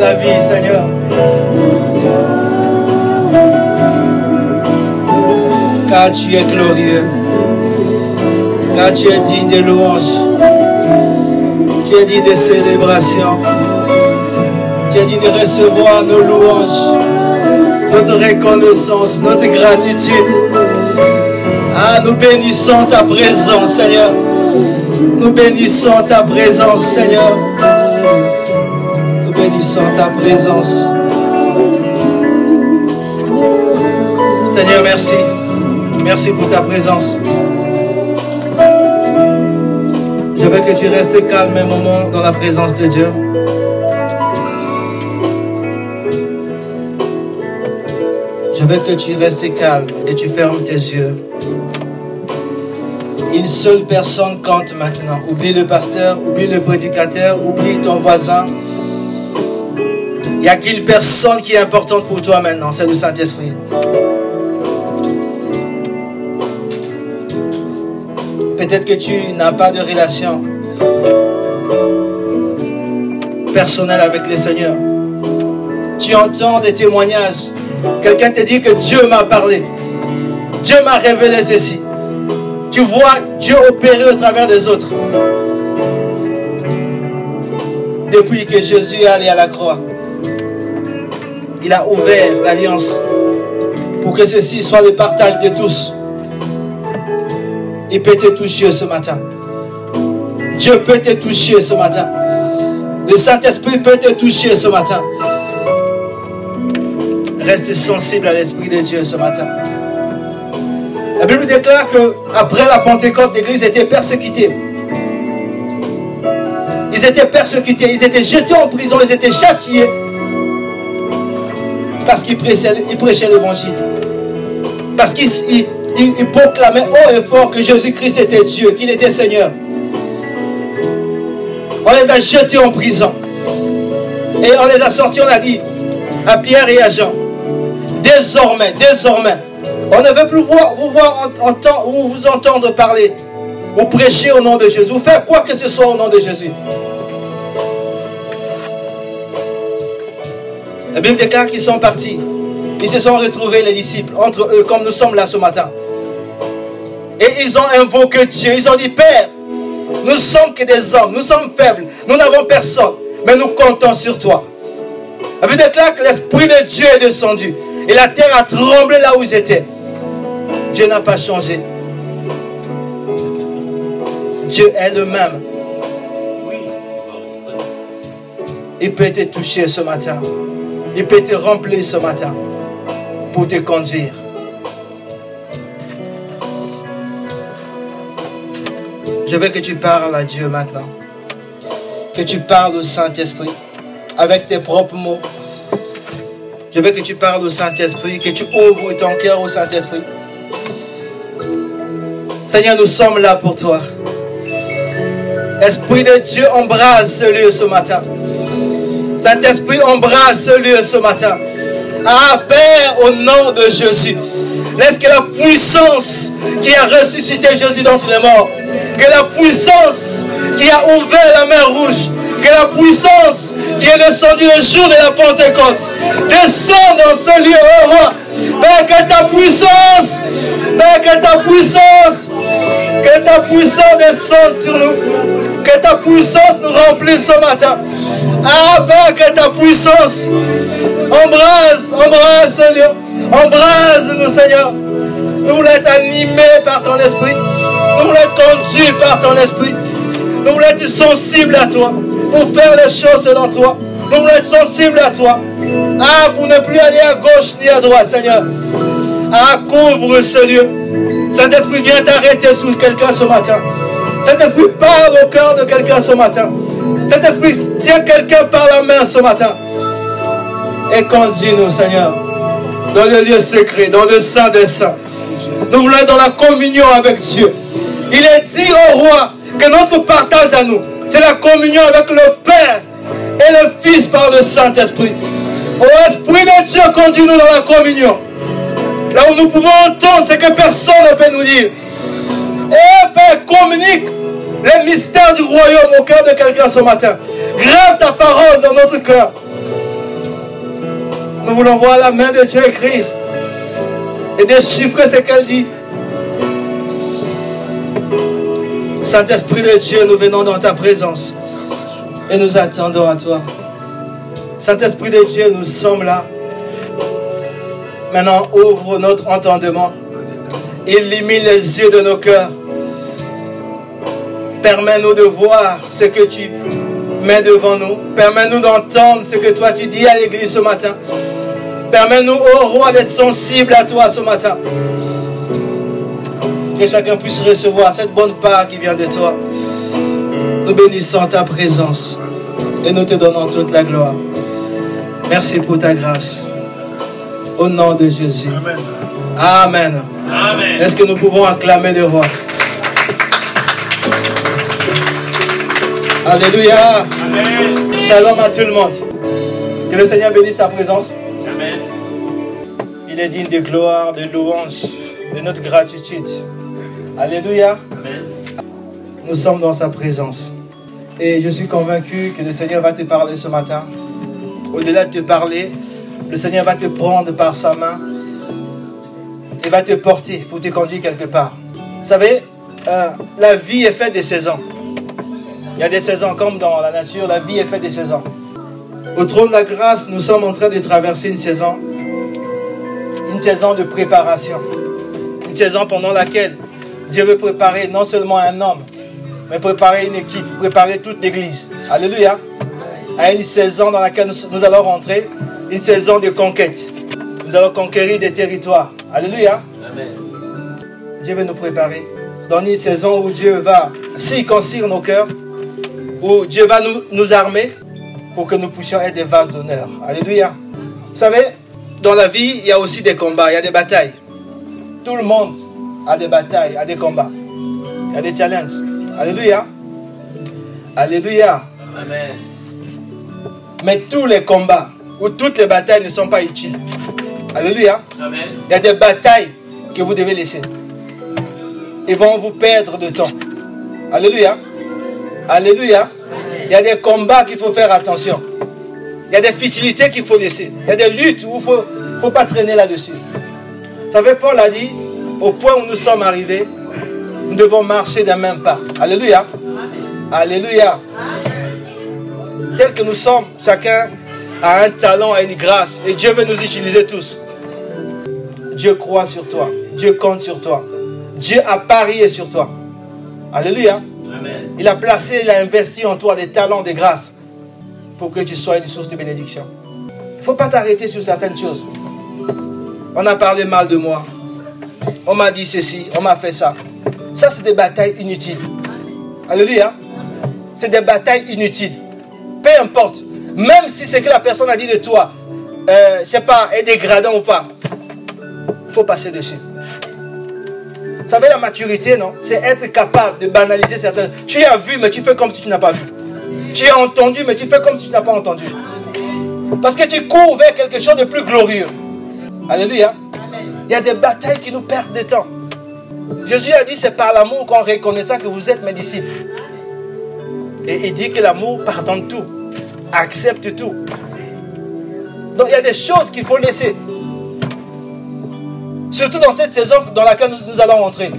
la vie, Seigneur. Car tu es glorieux, car tu es digne de louange, tu es digne de célébration, tu es digne de recevoir nos louanges, notre reconnaissance, notre gratitude. Ah, nous bénissons ta présence, Seigneur. Nous bénissons ta présence, Seigneur. Bénissons ta présence. Seigneur, merci. Merci pour ta présence. Je veux que tu restes calme un moment dans la présence de Dieu. Je veux que tu restes calme et tu fermes tes yeux. Une seule personne compte maintenant. Oublie le pasteur, oublie le prédicateur, oublie ton voisin. Il n'y a qu'une personne qui est importante pour toi maintenant, c'est le Saint-Esprit. Peut-être que tu n'as pas de relation personnelle avec le Seigneur. Tu entends des témoignages. Quelqu'un te dit que Dieu m'a parlé. Dieu m'a révélé ceci. Tu vois Dieu opérer au travers des autres. Depuis que Jésus est allé à la croix, il a ouvert l'alliance pour que ceci soit le partage de tous. Il peut te toucher ce matin. Dieu peut te toucher ce matin. Le Saint-Esprit peut te toucher ce matin. Reste sensible à l'Esprit de Dieu ce matin. La Bible déclare que après la Pentecôte, l'Église était persécutée. Ils étaient persécutés, ils étaient jetés en prison, ils étaient châtiés parce qu'ils prêchaient l'évangile. Parce qu'ils proclamaient haut et fort que Jésus-Christ était Dieu, qu'il était Seigneur. On les a jetés en prison. Et on les a sortis, on a dit à Pierre et à Jean, désormais, désormais, on ne veut plus voir, vous voir ou vous entendre parler ou prêcher au nom de Jésus, ou faire quoi que ce soit au nom de Jésus. La Bible déclare qu'ils sont partis. Ils se sont retrouvés, les disciples, entre eux, comme nous sommes là ce matin. Et ils ont invoqué Dieu. Ils ont dit, Père, nous sommes que des hommes, nous sommes faibles, nous n'avons personne, mais nous comptons sur toi. La Bible déclare que l'Esprit de Dieu est descendu. Et la terre a tremblé là où ils étaient. Dieu n'a pas changé. Dieu est le même. Il peut te toucher ce matin. Il peut te remplir ce matin pour te conduire. Je veux que tu parles à Dieu maintenant. Que tu parles au Saint-Esprit avec tes propres mots. Je veux que tu parles au Saint-Esprit, que tu ouvres ton cœur au Saint-Esprit. Seigneur, nous sommes là pour toi. Esprit de Dieu, embrasse ce lieu ce matin. Saint-Esprit, embrasse ce lieu ce matin. Ah, Père, au nom de Jésus, laisse que la puissance qui a ressuscité Jésus d'entre les morts, que la puissance qui a ouvert la mer rouge, que la puissance qui est descendue le jour de la Pentecôte descende dans ce lieu, oh roi. Père, que ta puissance, Père, que ta puissance, que ta puissance descende sur nous. Que ta puissance nous remplisse ce matin. Que ta puissance embrase, embrase, Seigneur. Embrase-nous, Seigneur. Nous voulons être animés par ton esprit. Nous voulons être conduits par ton esprit. Nous voulons être sensibles à toi pour faire les choses selon toi. Nous voulons être sensibles à toi. Ah, pour ne plus aller à gauche ni à droite, Seigneur. Ah, couvre ce lieu. Saint-Esprit, viens t'arrêter sur quelqu'un ce matin. Saint-Esprit, parle au cœur de quelqu'un ce matin. Saint-Esprit, tiens quelqu'un par la main ce matin. Et conduis-nous, Seigneur, dans le lieu secret, dans le sein des saints. Nous voulons être dans la communion avec Dieu. Il est dit au roi que notre partage à nous, c'est la communion avec le Père et le Fils par le Saint-Esprit. Ô Esprit de Dieu, conduis-nous dans la communion. Là où nous pouvons entendre ce que personne ne peut nous dire. Oh Père, communique les mystères du royaume au cœur de quelqu'un ce matin. Grave ta parole dans notre cœur. Nous voulons voir la main de Dieu écrire et déchiffrer ce qu'elle dit. Saint-Esprit de Dieu, nous venons dans ta présence et nous attendons à toi. Saint-Esprit de Dieu, nous sommes là. Maintenant, ouvre notre entendement. Illumine les yeux de nos cœurs. Permets-nous de voir ce que tu mets devant nous. Permets-nous d'entendre ce que toi tu dis à l'église ce matin. Permets-nous, ô roi, d'être sensible à toi ce matin. Que chacun puisse recevoir cette bonne part qui vient de toi. Nous bénissons ta présence et nous te donnons toute la gloire. Merci pour ta grâce. Au nom de Jésus. Amen. Amen. Est-ce que nous pouvons acclamer le roi? Alléluia. Shalom à tout le monde. Que le Seigneur bénisse sa présence. Amen. Il est digne de gloire, de louange, de notre gratitude. Alléluia. Amen. Nous sommes dans sa présence. Et je suis convaincu que le Seigneur va te parler ce matin. Au-delà de te parler, le Seigneur va te prendre par sa main et va te porter pour te conduire quelque part. Vous savez, euh, la vie est faite de saisons. Il y a des saisons comme dans la nature, la vie est faite de saisons. Au trône de la grâce, nous sommes en train de traverser une saison, une saison de préparation, une saison pendant laquelle Dieu veut préparer non seulement un homme, mais préparer une équipe, préparer toute l'Église. Alléluia. À une saison dans laquelle nous, allons rentrer, une saison de conquête. Nous allons conquérir des territoires. Alléluia. Amen. Dieu veut nous préparer dans une saison où Dieu va circoncire nos cœurs, où Dieu va nous, nous armer pour que nous puissions être des vases d'honneur. Alléluia. Vous savez, dans la vie, il y a aussi des combats, il y a des batailles. Tout le monde a des batailles, a des combats. Il y a des challenges. Alléluia. Alléluia. Amen. Mais tous les combats ou toutes les batailles ne sont pas utiles. Alléluia. Amen. Il y a des batailles que vous devez laisser. Ils vont vous perdre de temps. Alléluia. Alléluia. Il y a des combats qu'il faut faire attention. Il y a des futilités qu'il faut laisser. Il y a des luttes où il ne faut, faut pas traîner là-dessus. Vous savez, Paul a dit, au point où nous sommes arrivés, nous devons marcher d'un même pas. Alléluia. Alléluia. Tel que nous sommes, chacun a un talent, a une grâce. Et Dieu veut nous utiliser tous. Dieu croit sur toi. Dieu compte sur toi. Dieu a parié sur toi. Alléluia. Il a placé, il a investi en toi des talents, des grâces pour que tu sois une source de bénédiction. Il ne faut pas t'arrêter sur certaines choses. On a parlé mal de moi. On m'a dit ceci, on m'a fait ça. Ça, c'est des batailles inutiles. Alléluia. C'est des batailles inutiles. Peu importe. Même si ce que la personne a dit de toi, euh, je ne sais pas, est dégradant ou pas, il faut passer dessus. Savez, la maturité, non? C'est être capable de banaliser certaines. Tu as vu, mais tu fais comme si tu n'as pas vu. Tu as entendu, mais tu fais comme si tu n'as pas entendu. Parce que tu cours vers quelque chose de plus glorieux. Alléluia. Il y a des batailles qui nous perdent de temps. Jésus a dit, c'est par l'amour qu'on reconnaîtra que vous êtes mes disciples. Et il dit que l'amour pardonne tout, accepte tout. Donc il y a des choses qu'il faut laisser. Surtout dans cette saison dans laquelle nous, allons entrer.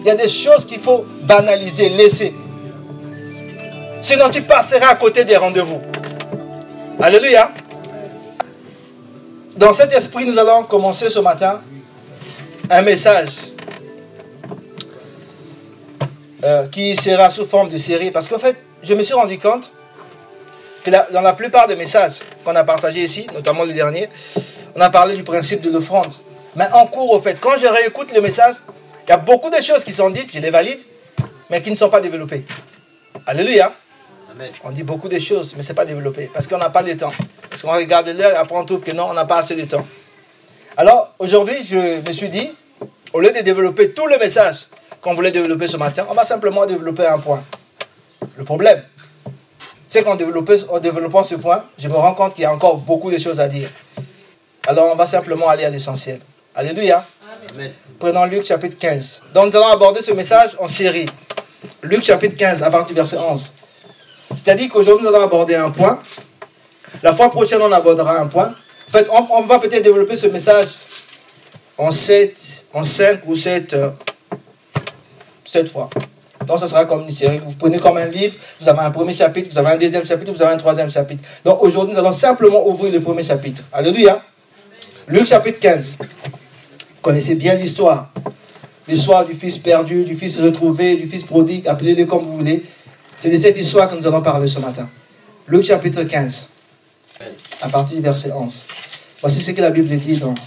Il y a des choses qu'il faut banaliser, laisser. Sinon tu passeras à côté des rendez-vous. Alléluia. Dans cet esprit, nous allons commencer ce matin un message euh, qui sera sous forme de série. Parce qu'en fait, je me suis rendu compte que dans la plupart des messages qu'on a partagés ici, notamment le dernier, on a parlé du principe de l'offrande. Mais en cours, au fait, quand je réécoute le message, il y a beaucoup de choses qui sont dites, je les valide, mais qui ne sont pas développées. Alléluia. On dit beaucoup de choses, mais ce n'est pas développé. Parce qu'on n'a pas de temps. Parce qu'on regarde l'heure et après on trouve que non, on n'a pas assez de temps. Alors, aujourd'hui, je me suis dit, au lieu de développer tout le message qu'on voulait développer ce matin, on va simplement développer un point. Le problème, c'est qu'en développant ce point, je me rends compte qu'il y a encore beaucoup de choses à dire. Alors on va simplement aller à l'essentiel. Alléluia. Prenons Luc chapitre 15. Donc nous allons aborder ce message en série. Luc chapitre 15 à partir du verset 11. C'est-à-dire qu'aujourd'hui nous allons aborder un point. La fois prochaine on abordera un point. En fait, on, va peut-être développer ce message en 7, en 5 ou 7, euh, fois. Donc, ce sera comme une série. Vous prenez comme un livre, vous avez un premier chapitre, vous avez un deuxième chapitre, vous avez un troisième chapitre. Donc, aujourd'hui, nous allons simplement ouvrir le premier chapitre. Alléluia. Luc chapitre 15. Vous connaissez bien l'histoire. L'histoire du fils perdu, du fils retrouvé, du fils prodigue, appelez-le comme vous voulez. C'est de cette histoire que nous allons parler ce matin. Luc chapitre 15, à partir du verset 11. Voici ce que la Bible dit donc.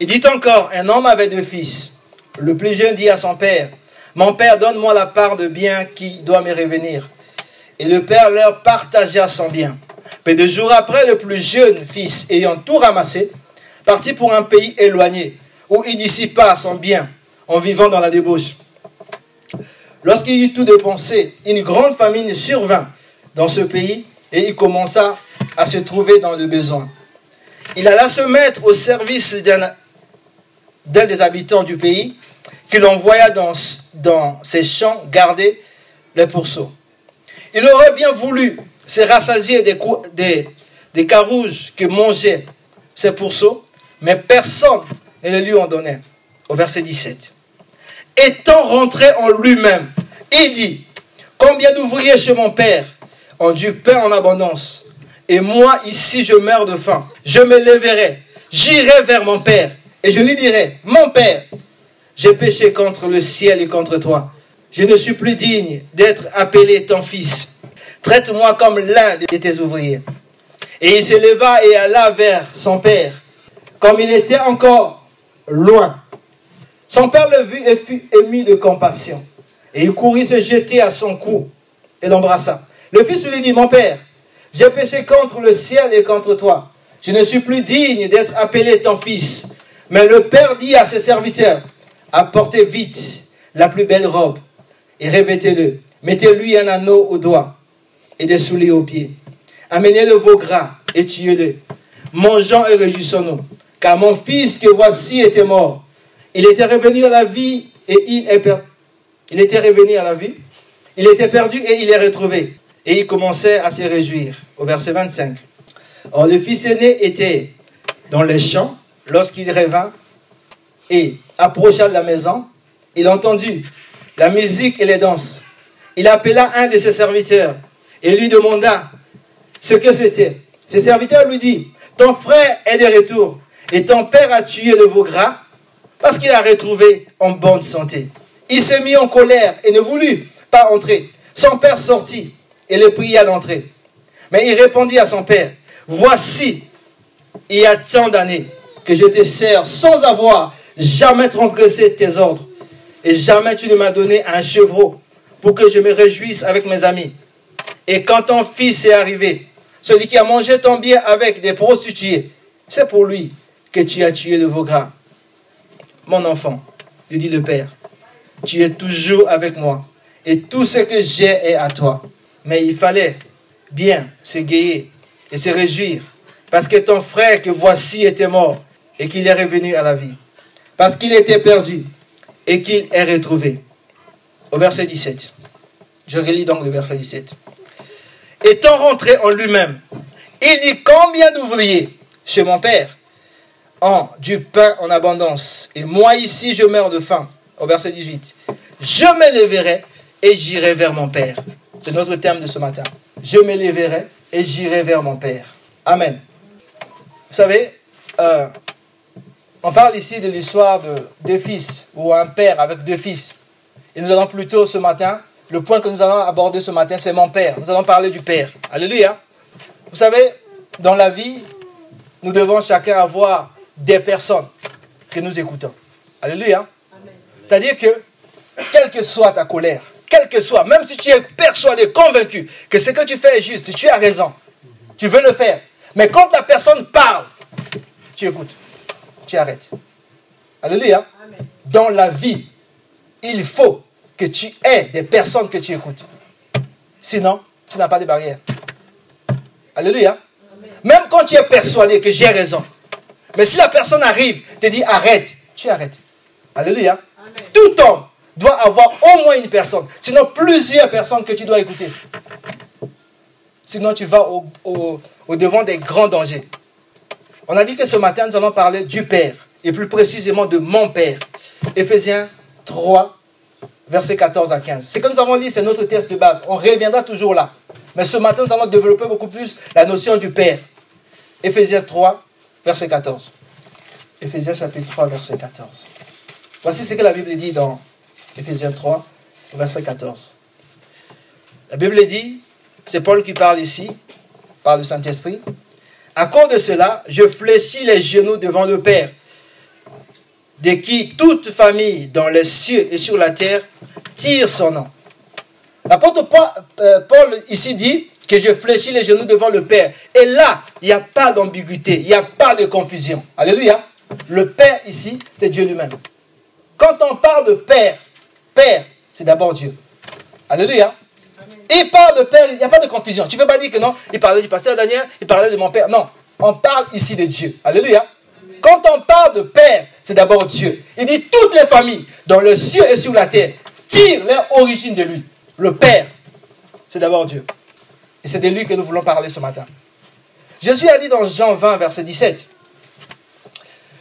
Il dit encore, un homme avait deux fils. Le plus jeune dit à son père, mon père, donne-moi la part de bien qui doit me revenir. Et le père leur partagea son bien. Mais deux jours après, le plus jeune fils, ayant tout ramassé, partit pour un pays éloigné, où il dissipa son bien en vivant dans la débauche. Lorsqu'il eut tout dépensé, une grande famine survint dans ce pays et il commença à se trouver dans le besoin. Il alla se mettre au service d'un des habitants du pays qu'il envoya dans, dans ses champs garder les pourceaux. Il aurait bien voulu se rassasier des, des, des carouges que mangeaient ces pourceaux, mais personne ne lui en donnait. Au verset 17. Étant rentré en lui-même, il dit, combien d'ouvriers chez mon père ont du pain en abondance, et moi ici je meurs de faim. Je me lèverai, j'irai vers mon père, et je lui dirai, mon père, j'ai péché contre le ciel et contre toi. Je ne suis plus digne d'être appelé ton fils. Traite-moi comme l'un de tes ouvriers. Et il se leva et alla vers son père. Comme il était encore loin, son père le vit et fut ému de compassion. Et il courut se jeter à son cou et l'embrassa. Le fils lui dit, mon père, j'ai péché contre le ciel et contre toi. Je ne suis plus digne d'être appelé ton fils. Mais le père dit à ses serviteurs, apportez vite la plus belle robe et revêtez-le. Mettez-lui un anneau au doigt et des souliers aux pieds. Amenez le veau gras et tuez-le. Mangeons et réjouissons-nous. Car mon fils que voici était mort. Il était revenu à la vie et il est perdu. Il était revenu à la vie. Il était perdu et il est retrouvé. Et il commençait à se réjouir. Au verset 25. Or, le fils aîné était dans les champs lorsqu'il revint et approcha de la maison. Il entendit la musique et les danses. Il appela un de ses serviteurs et lui demanda ce que c'était. Ce serviteur lui dit, ton frère est de retour et ton père a tué le veau gras parce qu'il a retrouvé en bonne santé. Il s'est mis en colère et ne voulut pas entrer. Son père sortit et le pria d'entrer. Mais il répondit à son père, voici, il y a tant d'années que je te sers sans avoir jamais transgressé tes ordres. Et jamais tu ne m'as donné un chevreau pour que je me réjouisse avec mes amis. Et quand ton fils est arrivé, celui qui a mangé ton bien avec des prostituées, c'est pour lui que tu as tué de vos gras. Mon enfant, lui dit le Père, tu es toujours avec moi et tout ce que j'ai est à toi. Mais il fallait bien se guérir et se réjouir parce que ton frère que voici était mort et qu'il est revenu à la vie. Parce qu'il était perdu et qu'il est retrouvé. Au verset 17. Je relis donc le verset 17. Étant rentré en lui-même, il dit combien d'ouvriers chez mon père? Ont du pain en abondance et moi ici je meurs de faim. Au verset 18. Je me lèverai et j'irai vers mon père. C'est notre thème de ce matin. Je me lèverai et j'irai vers mon père. Amen. Vous savez, euh, on parle ici de l'histoire de deux fils, ou un père avec deux fils. Et nous allons plutôt ce matin, le point que nous allons aborder ce matin, c'est mon père. Nous allons parler du père. Alléluia. Vous savez, dans la vie, nous devons chacun avoir des personnes que nous écoutons. Alléluia. C'est-à-dire que, quelle que soit ta colère, quelle que soit, même si tu es persuadé, convaincu que ce que tu fais est juste, tu as raison, tu veux le faire. Mais quand la personne parle, tu écoutes tu arrêtes. Alléluia. Dans la vie, il faut que tu aies des personnes que tu écoutes. Sinon, tu n'as pas de barrière. Alléluia. Même quand tu es persuadé que j'ai raison. Mais si la personne arrive, te dit arrête, tu arrêtes. Alléluia. Tout homme doit avoir au moins une personne, sinon plusieurs personnes que tu dois écouter. Sinon, tu vas au, au devant des grands dangers. On a dit que ce matin, nous allons parler du Père, et plus précisément de mon Père. Éphésiens 3, versets 14 à 15. Ce que nous avons dit, c'est notre test de base. On reviendra toujours là. Mais ce matin, nous allons développer beaucoup plus la notion du Père. Éphésiens 3, verset 14. Éphésiens chapitre 3, verset 14. Voici ce que la Bible dit dans Éphésiens 3, verset 14. La Bible dit, c'est Paul qui parle ici, par le Saint-Esprit. À cause de cela, je fléchis les genoux devant le Père, de qui toute famille dans les cieux et sur la terre tire son nom. L'apôtre euh, Paul ici dit que je fléchis les genoux devant le Père. Et là, il n'y a pas d'ambiguïté, il n'y a pas de confusion. Alléluia. Le Père ici, c'est Dieu lui-même. Quand on parle de Père, Père, c'est d'abord Dieu. Alléluia. Il parle de Père, il n'y a pas de confusion. Tu ne peux pas dire que non, il parlait du pasteur Daniel, il parlait de mon Père. Non, on parle ici de Dieu. Alléluia. Quand on parle de Père, c'est d'abord Dieu. Il dit toutes les familles, dans le ciel et sur la terre, tirent leur origine de lui. Le Père, c'est d'abord Dieu. Et c'est de lui que nous voulons parler ce matin. Jésus a dit dans Jean 20, verset 17,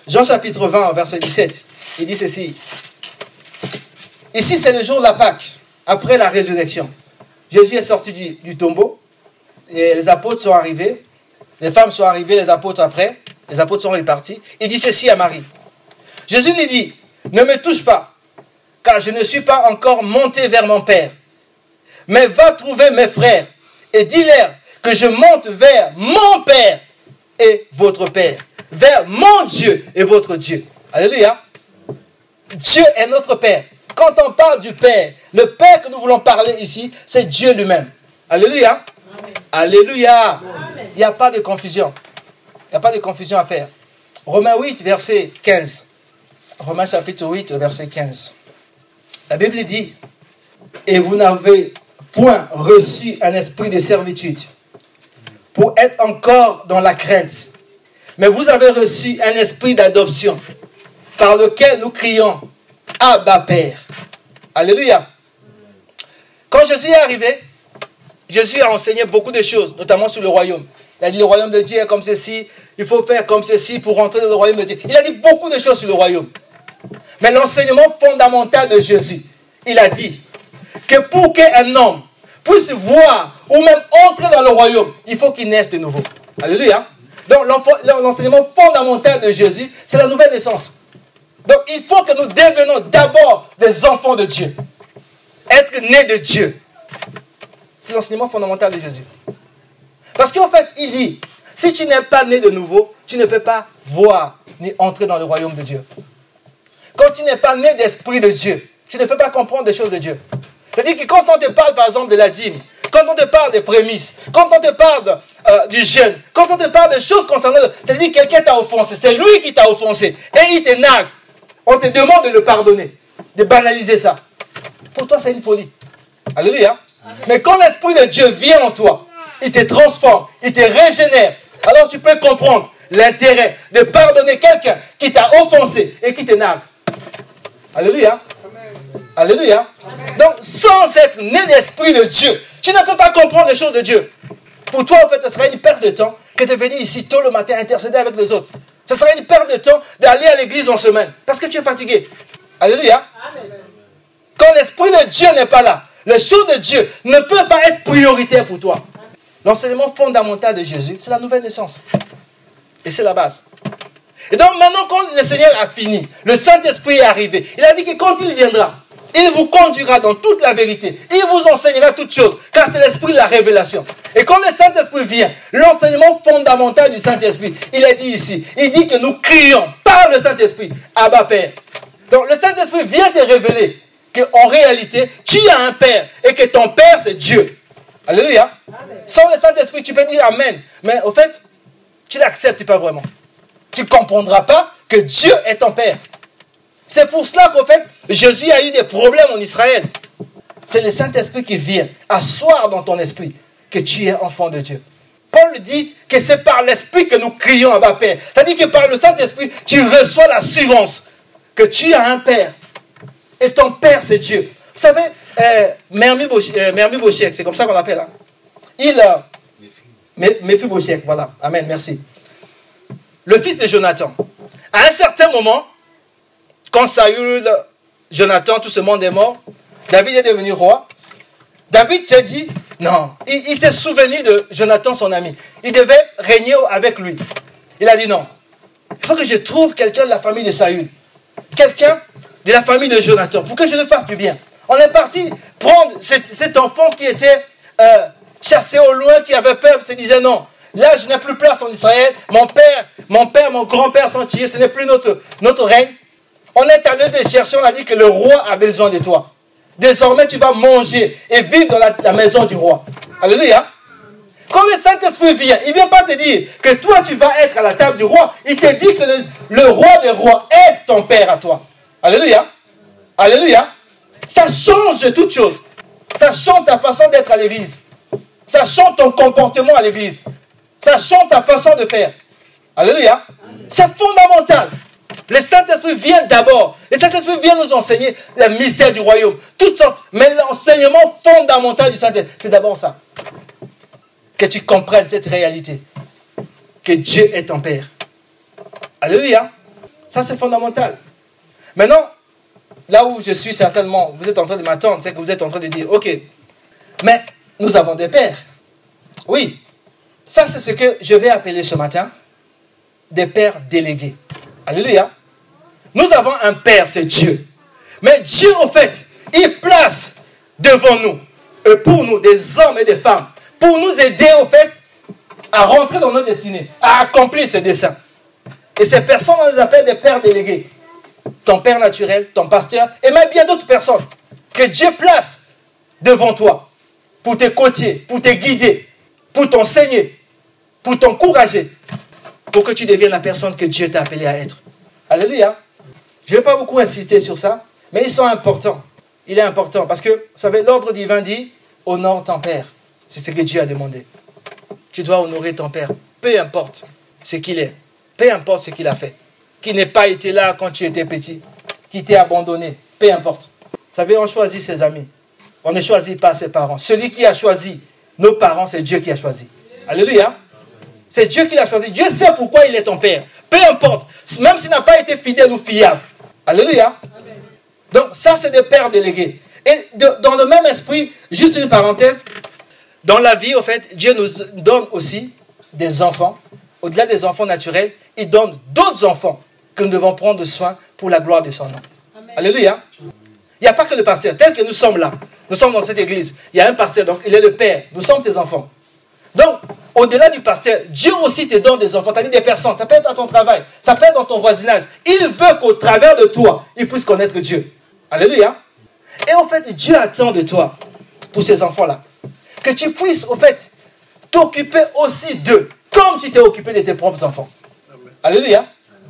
Jean chapitre 20, verset 17, il dit ceci. Ici, c'est le jour de la Pâque, après la résurrection. Jésus est sorti du, tombeau, et les apôtres sont arrivés, les femmes sont arrivées, les apôtres après, les apôtres sont repartis. Il dit ceci à Marie. Jésus lui dit, ne me touche pas, car je ne suis pas encore monté vers mon Père. Mais va trouver mes frères et dis-leur que je monte vers mon Père et votre Père, vers mon Dieu et votre Dieu. Alléluia. Dieu est notre Père. Quand on parle du Père, le Père que nous voulons parler ici, c'est Dieu lui-même. Alléluia. Alléluia. Il n'y a pas de confusion. Il n'y a pas de confusion à faire. Romains 8, verset 15. Romains chapitre 8, verset 15. La Bible dit, et vous n'avez point reçu un esprit de servitude pour être encore dans la crainte, mais vous avez reçu un esprit d'adoption par lequel nous crions Abba Père. Alléluia. Quand Jésus est arrivé, Jésus a enseigné beaucoup de choses, notamment sur le royaume. Il a dit le royaume de Dieu est comme ceci, il faut faire comme ceci pour rentrer dans le royaume de Dieu. Il a dit beaucoup de choses sur le royaume. Mais l'enseignement fondamental de Jésus, il a dit que pour qu'un homme puisse voir ou même entrer dans le royaume, il faut qu'il naisse de nouveau. Alléluia. Donc l'enseignement fondamental de Jésus, c'est la nouvelle naissance. Donc il faut que nous devenions d'abord des enfants de Dieu. Être nés de Dieu. C'est l'enseignement fondamental de Jésus. Parce qu'en fait, il dit, si tu n'es pas né de nouveau, tu ne peux pas voir ni entrer dans le royaume de Dieu. Quand tu n'es pas né d'esprit de Dieu, tu ne peux pas comprendre des choses de Dieu. C'est-à-dire que quand on te parle, par exemple, de la dîme, quand on te parle des prémices, quand on te parle euh, du jeûne, quand on te parle des choses concernant... C'est-à-dire que quelqu'un t'a offensé, c'est lui qui t'a offensé, et il te nargue. On te demande de le pardonner, de banaliser ça. Pour toi, c'est une folie. Alléluia. Mais quand l'Esprit de Dieu vient en toi, il te transforme, il te régénère, alors tu peux comprendre l'intérêt de pardonner quelqu'un qui t'a offensé et qui te nargue. Alléluia. Alléluia. Donc, sans être né d'esprit de Dieu, tu ne peux pas comprendre les choses de Dieu. Pour toi, en fait, ce serait une perte de temps que de venir ici tôt le matin intercéder avec les autres. Ce serait une perte de temps d'aller à l'église en semaine parce que tu es fatigué. Alléluia. Quand l'esprit de Dieu n'est pas là, les choses de Dieu ne peuvent pas être prioritaires pour toi. L'enseignement fondamental de Jésus, c'est la nouvelle naissance. Et c'est la base. Et donc maintenant, quand le Seigneur a fini, le Saint-Esprit est arrivé, il a dit que quand il viendra, il vous conduira dans toute la vérité. Il vous enseignera toutes choses, car c'est l'esprit de la révélation. Et quand le Saint-Esprit vient, l'enseignement fondamental du Saint-Esprit, il a dit ici, il dit que nous crions par le Saint-Esprit, Abba Père. Donc le Saint-Esprit vient te révéler qu'en réalité, tu as un Père et que ton Père, c'est Dieu. Alléluia. Sans le Saint-Esprit, tu peux dire Amen. Mais au fait, tu n'acceptes pas vraiment. Tu ne comprendras pas que Dieu est ton Père. C'est pour cela qu'en fait, Jésus a eu des problèmes en Israël. C'est le Saint-Esprit qui vient asseoir dans ton esprit que tu es enfant de Dieu. Paul dit que c'est par l'Esprit que nous crions à ma Père. C'est-à-dire que par le Saint-Esprit, tu reçois l'assurance que tu as un Père. Et ton Père, c'est Dieu. Vous savez, euh, Mermi euh, c'est comme ça qu'on l'appelle. Hein. Il, a... Méphi Bochiek, voilà. Amen, merci. Le fils de Jonathan. À un certain moment, quand Saül, Jonathan, tout ce monde est mort, David est devenu roi. David s'est dit, non, il, s'est souvenu de Jonathan, son ami. Il devait régner avec lui. Il a dit non. Il faut que je trouve quelqu'un de la famille de Saül. Quelqu'un de la famille de Jonathan pour que je le fasse du bien. On est parti prendre cet, enfant qui était euh, chassé au loin, qui avait peur, se disait non. Là, je n'ai plus place en Israël. Mon père, mon père, mon grand-père sont tués. Ce n'est plus notre, notre règne. On est allé de chercher, on a dit que le roi a besoin de toi. Désormais, tu vas manger et vivre dans la, maison du roi. Alléluia. Quand le Saint-Esprit vient, il ne vient pas te dire que toi, tu vas être à la table du roi. Il te dit que le, roi des rois est ton père à toi. Alléluia. Alléluia. Ça change toute chose. Ça change ta façon d'être à l'église. Ça change ton comportement à l'église. Ça change ta façon de faire. Alléluia. C'est fondamental. Le Saint-Esprit vient d'abord. Le Saint-Esprit vient nous enseigner le mystère du royaume. Toutes sortes. Mais l'enseignement fondamental du Saint-Esprit, c'est d'abord ça. Que tu comprennes cette réalité. Que Dieu est ton Père. Alléluia. Ça, c'est fondamental. Maintenant, là où je suis certainement, vous êtes en train de m'attendre, c'est que vous êtes en train de dire, ok, mais nous avons des pères. Oui. Ça, c'est ce que je vais appeler ce matin des pères délégués. Alléluia. Nous avons un Père, c'est Dieu. Mais Dieu, au fait, il place devant nous, et pour nous, des hommes et des femmes, pour nous aider, au fait, à rentrer dans notre destinée, à accomplir ses desseins. Et ces personnes, on les appelle des pères délégués. Ton père naturel, ton pasteur, et même bien d'autres personnes que Dieu place devant toi pour te coacher, pour te guider, pour t'enseigner, pour t'encourager, pour que tu deviennes la personne que Dieu t'a appelé à être. Alléluia. Je ne vais pas beaucoup insister sur ça, mais ils sont importants. Il est important parce que, vous savez, l'ordre divin dit honore ton père. C'est ce que Dieu a demandé. Tu dois honorer ton père, peu importe ce qu'il est, peu importe ce qu'il a fait. Qui n'ait pas été là quand tu étais petit, qui t'ait abandonné, peu importe. Vous savez, on choisit ses amis. On ne choisit pas ses parents. Celui qui a choisi nos parents, c'est Dieu qui a choisi. Alléluia. C'est Dieu qui l'a choisi. Dieu sait pourquoi il est ton père. Peu importe. Même s'il n'a pas été fidèle ou fiable. Alléluia. Donc ça, c'est des pères délégués. Et dans le même esprit, juste une parenthèse, dans la vie, au fait, Dieu nous donne aussi des enfants. Au-delà des enfants naturels, il donne d'autres enfants que nous devons prendre soin pour la gloire de son nom. Alléluia. Il n'y a pas que le pasteur. Tel que nous sommes là, nous sommes dans cette église. Il y a un pasteur, donc il est le père. Nous sommes tes enfants. Donc, au-delà du pasteur, Dieu aussi te donne des enfants, c'est-à-dire des personnes. Ça peut être dans ton travail, ça peut être dans ton voisinage. Il veut qu'au travers de toi, il puisse connaître Dieu. Alléluia. Et en fait, Dieu attend de toi, pour ces enfants-là, que tu puisses, au fait, t'occuper aussi d'eux, comme tu t'es occupé de tes propres enfants. Alléluia.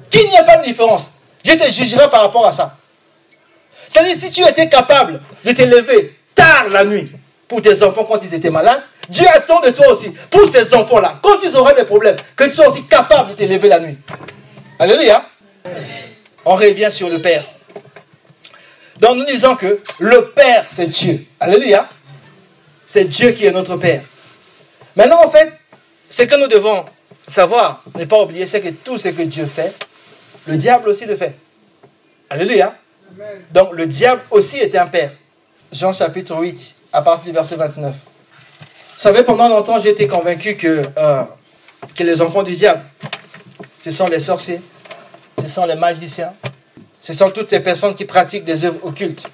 Qu'il n'y a pas de différence. Dieu te jugera par rapport à ça. C'est-à-dire, si tu étais capable de te lever tard la nuit pour tes enfants quand ils étaient malades, Dieu attend de toi aussi, pour ces enfants-là, quand ils auront des problèmes, que tu sois aussi capable de te lever la nuit. Alléluia. On revient sur le Père. Donc nous disons que le Père, c'est Dieu. Alléluia. C'est Dieu qui est notre Père. Maintenant, en fait, ce que nous devons savoir, ne pas oublier, c'est que tout ce que Dieu fait, le diable aussi le fait. Alléluia. Donc le diable aussi était un Père. Jean chapitre 8, à partir du verset 29. Vous savez, pendant longtemps, j'ai été convaincu que, euh, que les enfants du diable, ce sont les sorciers, ce sont les magiciens, ce sont toutes ces personnes qui pratiquent des œuvres occultes.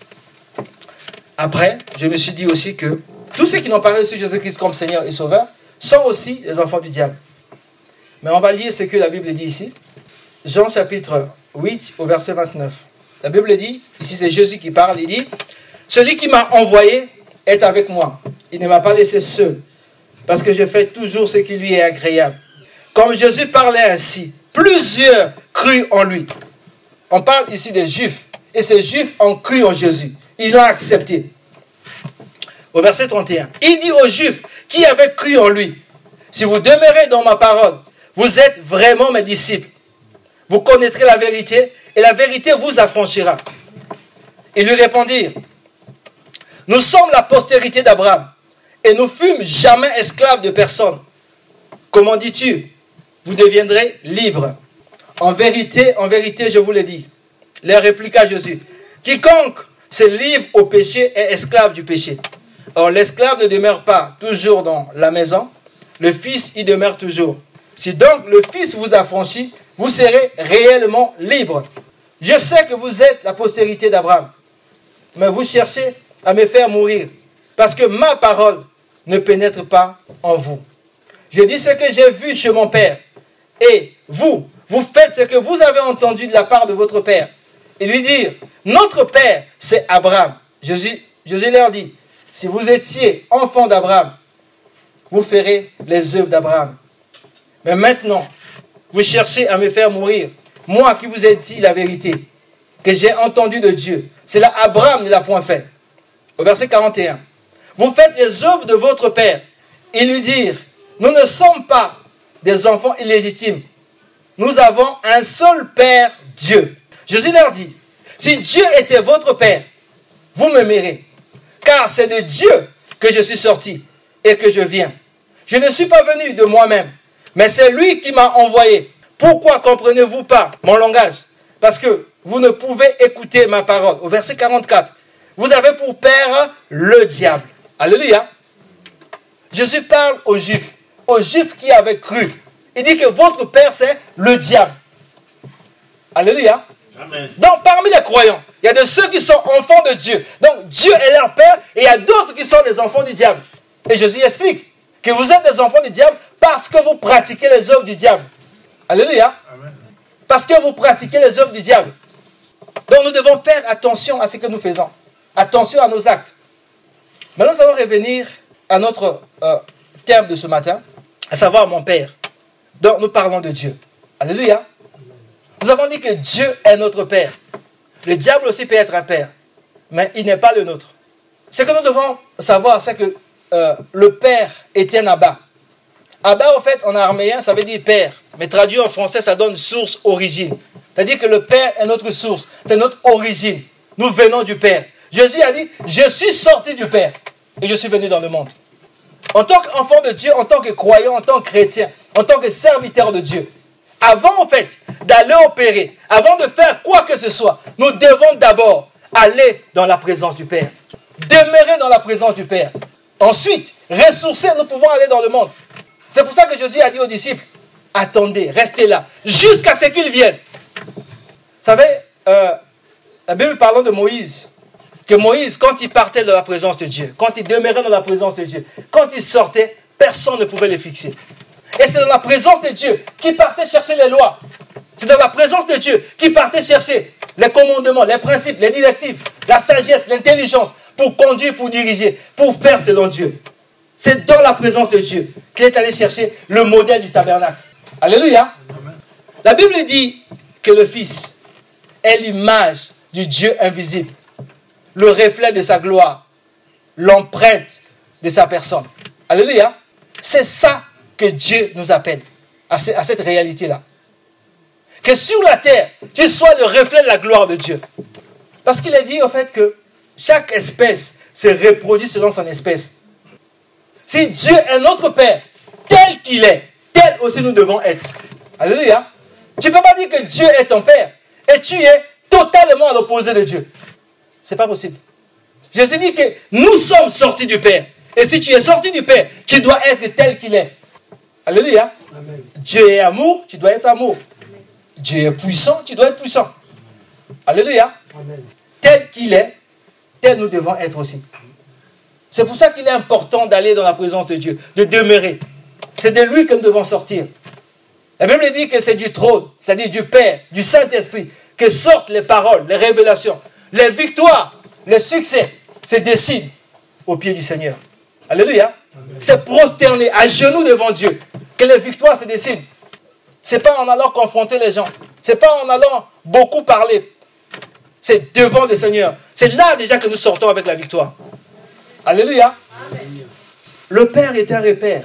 Après, je me suis dit aussi que tous ceux qui n'ont pas reçu Jésus-Christ comme Seigneur et Sauveur sont aussi les enfants du diable. Mais on va lire ce que la Bible dit ici. Jean chapitre 8 au verset 29. La Bible dit, ici c'est Jésus qui parle, il dit, Celui qui m'a envoyé est avec moi. Il ne m'a pas laissé seul, parce que je fais toujours ce qui lui est agréable. Comme Jésus parlait ainsi, plusieurs crurent en lui. On parle ici des Juifs Et ces Juifs ont cru en Jésus. Ils l'ont accepté. Au verset 31, il dit aux Juifs qui avaient cru en lui, si vous demeurez dans ma parole, vous êtes vraiment mes disciples. Vous connaîtrez la vérité et la vérité vous affranchira. Ils lui répondirent, nous sommes la postérité d'Abraham et nous fûmes jamais esclaves de personne. Comment dis-tu? Vous deviendrez libres. En vérité, en vérité, je vous le dis. Leur répliqua Jésus. Quiconque se livre au péché est esclave du péché. Or, l'esclave ne demeure pas toujours dans la maison, le Fils y demeure toujours. Si donc le Fils vous affranchit, vous serez réellement libre. Je sais que vous êtes la postérité d'Abraham, mais vous cherchez à me faire mourir, parce que ma parole ne pénètre pas en vous. Je dis ce que j'ai vu chez mon Père, et vous, vous faites ce que vous avez entendu de la part de votre Père. Et lui dire, notre Père, c'est Abraham. Jésus, leur dit, si vous étiez enfant d'Abraham, vous ferez les œuvres d'Abraham. Mais maintenant, vous cherchez à me faire mourir. Moi qui vous ai dit la vérité, que j'ai entendu de Dieu. C'est là Abraham ne l'a point fait. Au verset 41. Vous faites les œuvres de votre père. Ils lui dirent, nous ne sommes pas des enfants illégitimes. Nous avons un seul Père, Dieu. Jésus leur dit, si Dieu était votre Père, vous me m'aimerez. Car c'est de Dieu que je suis sorti et que je viens. Je ne suis pas venu de moi-même, mais c'est lui qui m'a envoyé. Pourquoi comprenez-vous pas mon langage? Parce que vous ne pouvez écouter ma parole. Au verset 44, vous avez pour père le diable. Alléluia. Jésus parle aux Juifs, aux Juifs qui avaient cru. Il dit que votre père, c'est le diable. Alléluia. Donc, parmi les croyants, il y a de ceux qui sont enfants de Dieu. Donc, Dieu est leur père et il y a d'autres qui sont des enfants du diable. Et Jésus explique que vous êtes des enfants du diable parce que vous pratiquez les œuvres du diable. Alléluia. Parce que vous pratiquez les œuvres du diable. Donc nous devons faire attention à ce que nous faisons. Attention à nos actes. Maintenant, nous allons revenir à notre euh, terme de ce matin, à savoir mon Père. Donc nous parlons de Dieu. Alléluia. Nous avons dit que Dieu est notre Père. Le diable aussi peut être un Père, mais il n'est pas le nôtre. Ce que nous devons savoir, c'est que euh, le père Étienne Abba. Abba, en fait, en arméen, ça veut dire père. Mais traduit en français, ça donne source, origine. C'est-à-dire que le père est notre source. C'est notre origine. Nous venons du père. Jésus a dit, je suis sorti du père. Et je suis venu dans le monde. En tant qu'enfant de Dieu, en tant que croyant, en tant que chrétien, en tant que serviteur de Dieu, avant en fait d'aller opérer, avant de faire quoi que ce soit, nous devons d'abord aller dans la présence du Père. Demeurer dans la présence du Père. Ensuite, ressourcer, nous pouvons aller dans le monde. C'est pour ça que Jésus a dit aux disciples, attendez, restez là, jusqu'à ce qu'ils viennent. Vous savez, euh, la Bible parlant de Moïse, que Moïse, quand il partait de la présence de Dieu, quand il demeurait dans la présence de Dieu, quand il sortait, personne ne pouvait le fixer. Et c'est dans la présence de Dieu qu'il partait chercher les lois. C'est dans la présence de Dieu qu'il partait chercher les commandements, les principes, les directives, la sagesse, l'intelligence, pour conduire, pour diriger, pour faire selon Dieu. C'est dans la présence de Dieu qu'il est allé chercher le modèle du tabernacle. Alléluia. La Bible dit que le Fils est l'image du Dieu invisible, le reflet de sa gloire, l'empreinte de sa personne. Alléluia. C'est ça que Dieu nous appelle à cette réalité-là. Que sur la terre, tu sois le reflet de la gloire de Dieu. Parce qu'il a dit au fait que chaque espèce se reproduit selon son espèce. Si Dieu est notre Père, tel qu'il est, tel aussi nous devons être. Alléluia. Tu ne peux pas dire que Dieu est ton Père et tu es totalement à l'opposé de Dieu. Ce n'est pas possible. Jésus dit que nous sommes sortis du Père. Et si tu es sorti du Père, tu dois être tel qu'il est. Alléluia. Dieu est amour, tu dois être amour. Dieu est puissant, tu dois être puissant. Alléluia. Tel qu'il est, tel nous devons être aussi. C'est pour ça qu'il est important d'aller dans la présence de Dieu, de demeurer. C'est de lui que nous devons sortir. La Bible dit que c'est du trône, c'est-à-dire du Père, du Saint-Esprit, que sortent les paroles, les révélations, les victoires, les succès se décident au pied du Seigneur. Alléluia. C'est prosterner à genoux devant Dieu que les victoires se décident. C'est pas en allant confronter les gens. C'est pas en allant beaucoup parler. C'est devant le Seigneur. C'est là déjà que nous sortons avec la victoire. Alléluia. Le Père est un repère.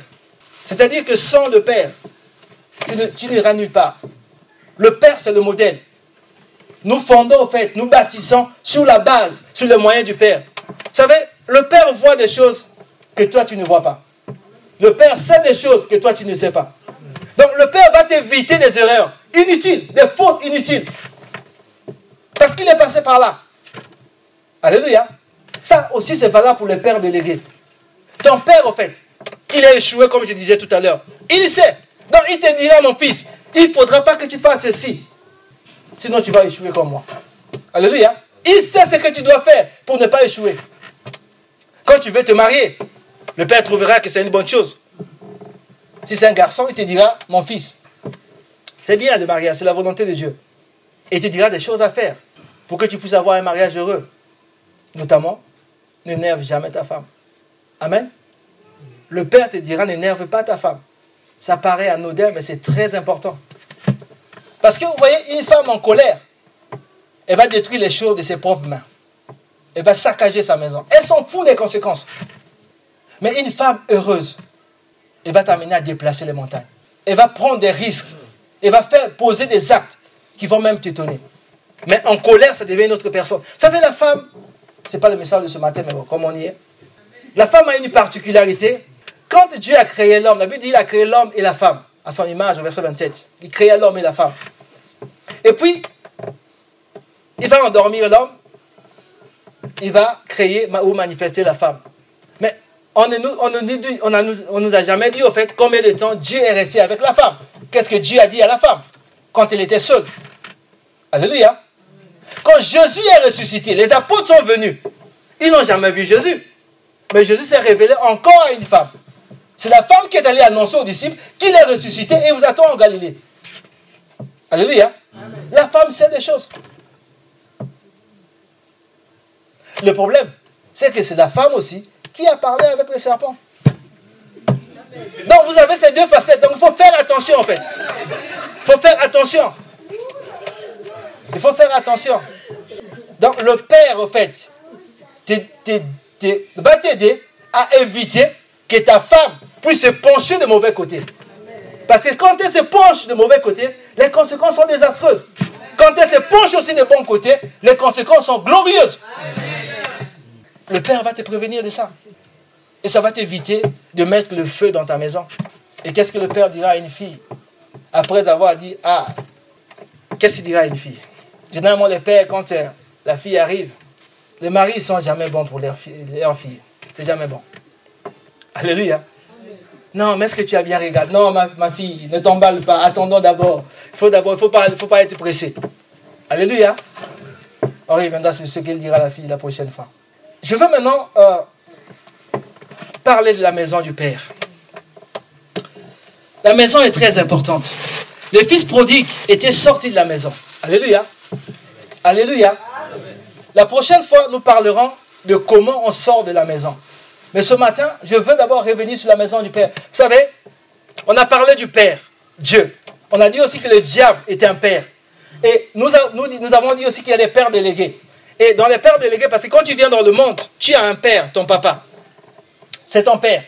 C'est-à-dire que sans le Père, tu n'iras nulle part. Le Père, c'est le modèle. Nous fondons, en fait, nous bâtissons sur la base, sur les moyens du Père. Vous savez, le Père voit des choses que toi, tu ne vois pas. Le Père sait des choses que toi, tu ne sais pas. Donc, le Père va t'éviter des erreurs inutiles, des fautes inutiles. Parce qu'il est passé par là. Alléluia. Ça aussi, c'est valable pour les pères délégués. Ton père, en fait, il a échoué, comme je disais tout à l'heure. Il sait. Donc, il te dira, mon fils, il ne faudra pas que tu fasses ceci. Sinon, tu vas échouer comme moi. Alléluia. Il sait ce que tu dois faire pour ne pas échouer. Quand tu veux te marier, le père trouvera que c'est une bonne chose. Si c'est un garçon, il te dira, mon fils, c'est bien de marier, c'est la volonté de Dieu. Et il te dira des choses à faire pour que tu puisses avoir un mariage heureux. Notamment, n'énerve jamais ta femme. Amen. Le père te dira, n'énerve pas ta femme. Ça paraît anodin, mais c'est très important. Parce que vous voyez, une femme en colère, elle va détruire les choses de ses propres mains. Elle va saccager sa maison. Elle s'en fout des conséquences. Mais une femme heureuse, elle va t'amener à déplacer les montagnes. Elle va prendre des risques. Elle va faire poser des actes qui vont même t'étonner. Mais en colère, ça devient une autre personne. Vous savez, la femme, ce n'est pas le message de ce matin, mais bon, comme on y est. La femme a une particularité. Quand Dieu a créé l'homme, la Bible dit qu'il a créé l'homme et la femme, à son image, au verset 27. Il créa l'homme et la femme. Et puis, il va endormir l'homme, il va créer ou manifester la femme. Mais on ne nous, on nous a jamais dit, au fait, combien de temps Dieu est resté avec la femme. Qu'est-ce que Dieu a dit à la femme quand elle était seule? Alléluia. Quand Jésus est ressuscité, les apôtres sont venus. Ils n'ont jamais vu Jésus. Mais Jésus s'est révélé encore à une femme. C'est la femme qui est allée annoncer aux disciples qu'il est ressuscité et vous attend en Galilée. Alléluia. La femme sait des choses. Le problème, c'est que c'est la femme aussi qui a parlé avec le serpent. Donc vous avez ces deux facettes. Donc il faut faire attention en fait. Il faut faire attention. Il faut faire attention. Donc le père, en fait, va t'aider à éviter que ta femme puisse se pencher de mauvais côté. Parce que quand elle se penche de mauvais côté, les conséquences sont désastreuses. Quand elle se penche aussi de bon côté, les conséquences sont glorieuses. Le Père va te prévenir de ça. Et ça va t'éviter de mettre le feu dans ta maison. Et qu'est-ce que le Père dira à une fille Après avoir dit, ah, qu'est-ce qu'il dira à une fille? Généralement, les pères, quand la fille arrive, les maris ne sont jamais bons pour. Leur fille. C'est jamais bon. Alléluia. Non, mais est-ce que tu as bien regardé? Non, ma, fille, ne t'emballe pas. Attendons d'abord. Il faut d'abord, il faut pas, faut pas être pressé. Alléluia. On reviendra sur ce qu'il dira à la fille la prochaine fois. Je veux maintenant euh, parler de la maison du Père. La maison est très importante. Le fils prodigue était sorti de la maison. Alléluia. Alléluia. La prochaine fois, nous parlerons de comment on sort de la maison. Mais ce matin, je veux d'abord revenir sur la maison du Père. Vous savez, on a parlé du Père, Dieu. On a dit aussi que le diable était un Père. Et nous, avons dit aussi qu'il y a des pères délégués. Et dans les pères délégués, parce que quand tu viens dans le monde, tu as un père, ton papa. C'est ton père.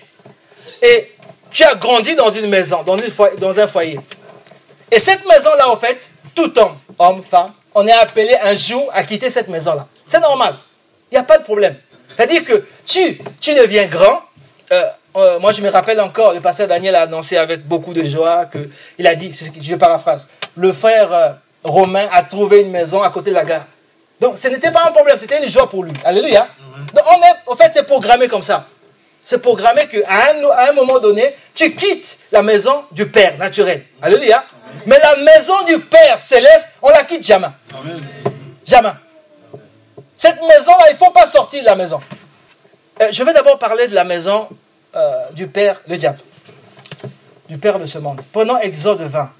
Et tu as grandi dans une maison, dans un foyer. Et cette maison-là, en fait, tout homme, homme, femme, on est appelé un jour à quitter cette maison-là. C'est normal. Il n'y a pas de problème. C'est-à-dire que tu, tu deviens grand. Euh, euh, moi, je me rappelle encore, le pasteur Daniel a annoncé avec beaucoup de joie que il a dit, je paraphrase, le frère euh, Romain a trouvé une maison à côté de la gare. Donc, ce n'était pas un problème, c'était une joie pour lui. Alléluia. Donc, on est, en fait, c'est programmé comme ça. C'est programmé qu'à un, à un moment donné, tu quittes la maison du Père naturel. Alléluia. Mais la maison du Père céleste, on la quitte jamais. Jamais. Cette maison-là, il ne faut pas sortir de la maison. Euh, je vais d'abord parler de la maison euh, du Père, le diable. Du Père de ce monde. Prenons Exode 20.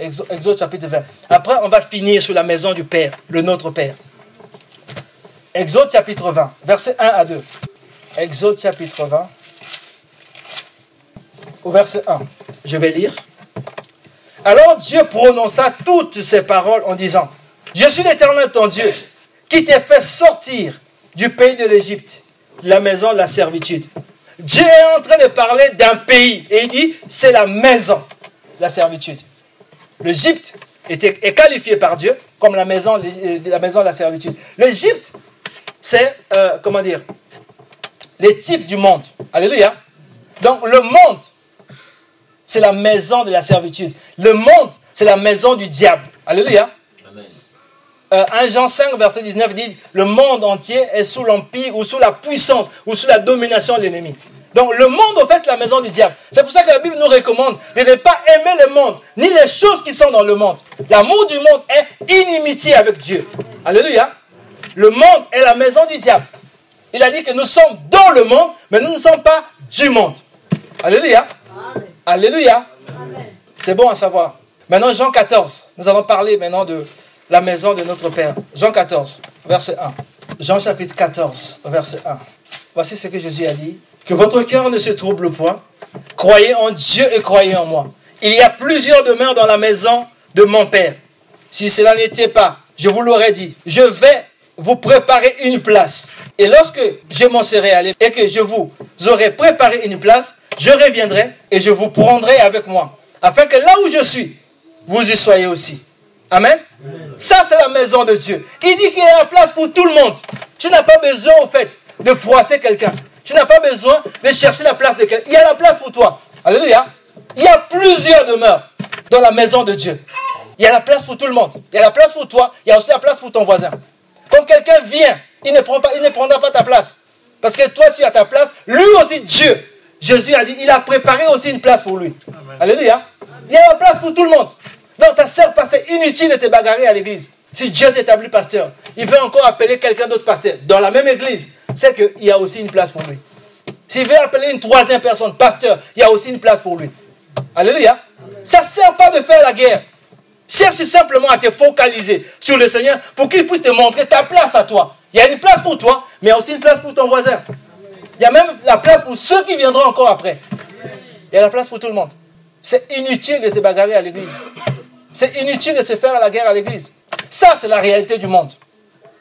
Exode, chapitre 20. Après, on va finir sur la maison du Père, le Notre Père. Exode chapitre 20, versets 1 à 2. Exode chapitre 20, au verset 1. Je vais lire. Alors Dieu prononça toutes ces paroles en disant, Je suis l'Éternel ton Dieu qui t'a fait sortir du pays de l'Égypte, la maison de la servitude. Dieu est en train de parler d'un pays et il dit c'est la maison de la servitude. L'Égypte est qualifié par Dieu comme la maison, la maison de la servitude. L'Égypte, c'est, euh, comment dire, les types du monde. Alléluia. Donc le monde, c'est la maison de la servitude. Le monde, c'est la maison du diable. Alléluia. Euh, 1 Jean 5, verset 19 dit, le monde entier est sous l'empire ou sous la puissance ou sous la domination de l'ennemi. Donc le monde, en fait, la maison du diable. C'est pour ça que la Bible nous recommande de ne pas aimer le monde, ni les choses qui sont dans le monde. L'amour du monde est inimitié avec Dieu. Alléluia. Le monde est la maison du diable. Il a dit que nous sommes dans le monde, mais nous ne sommes pas du monde. Alléluia. Alléluia. C'est bon à savoir. Maintenant, Jean 14. Nous allons parler maintenant de la maison de notre Père. Jean 14, verset 1. Jean chapitre 14, verset 1. Voici ce que Jésus a dit. Que votre cœur ne se trouble point. Croyez en Dieu et croyez en moi. Il y a plusieurs demeures dans la maison de mon Père. Si cela n'était pas, je vous l'aurais dit. Je vais vous préparer une place. Et lorsque je m'en serai allé et que je vous aurai préparé une place, je reviendrai et je vous prendrai avec moi. Afin que là où je suis, vous y soyez aussi. Amen. Ça, c'est la maison de Dieu. Il dit qu'il y a la place pour tout le monde. Tu n'as pas besoin, au fait, de froisser quelqu'un. Tu n'as pas besoin de chercher la place de quelqu'un. Il y a la place pour toi. Alléluia. Il y a plusieurs demeures dans la maison de Dieu. Il y a la place pour tout le monde. Il y a la place pour toi. Il y a aussi la place pour ton voisin. Quand quelqu'un vient, il ne, prend pas, il ne prendra pas ta place. Parce que toi, tu as ta place. Lui aussi, Dieu. Jésus a dit, il a préparé aussi une place pour lui. Alléluia. Il y a la place pour tout le monde. Donc ça sert pas, c'est inutile de te bagarrer à l'église. Si Dieu t'établit pasteur, il veut encore appeler quelqu'un d'autre pasteur dans la même église, c'est qu'il y a aussi une place pour lui. S'il veut appeler une troisième personne pasteur, il y a aussi une place pour lui. Alléluia. Ça ne sert pas de faire la guerre. Cherche simplement à te focaliser sur le Seigneur pour qu'il puisse te montrer ta place à toi. Il y a une place pour toi, mais il y a aussi une place pour ton voisin. Il y a même la place pour ceux qui viendront encore après. Il y a la place pour tout le monde. C'est inutile de se bagarrer à l'église. C'est inutile de se faire la guerre à l'église. Ça, c'est la réalité du monde.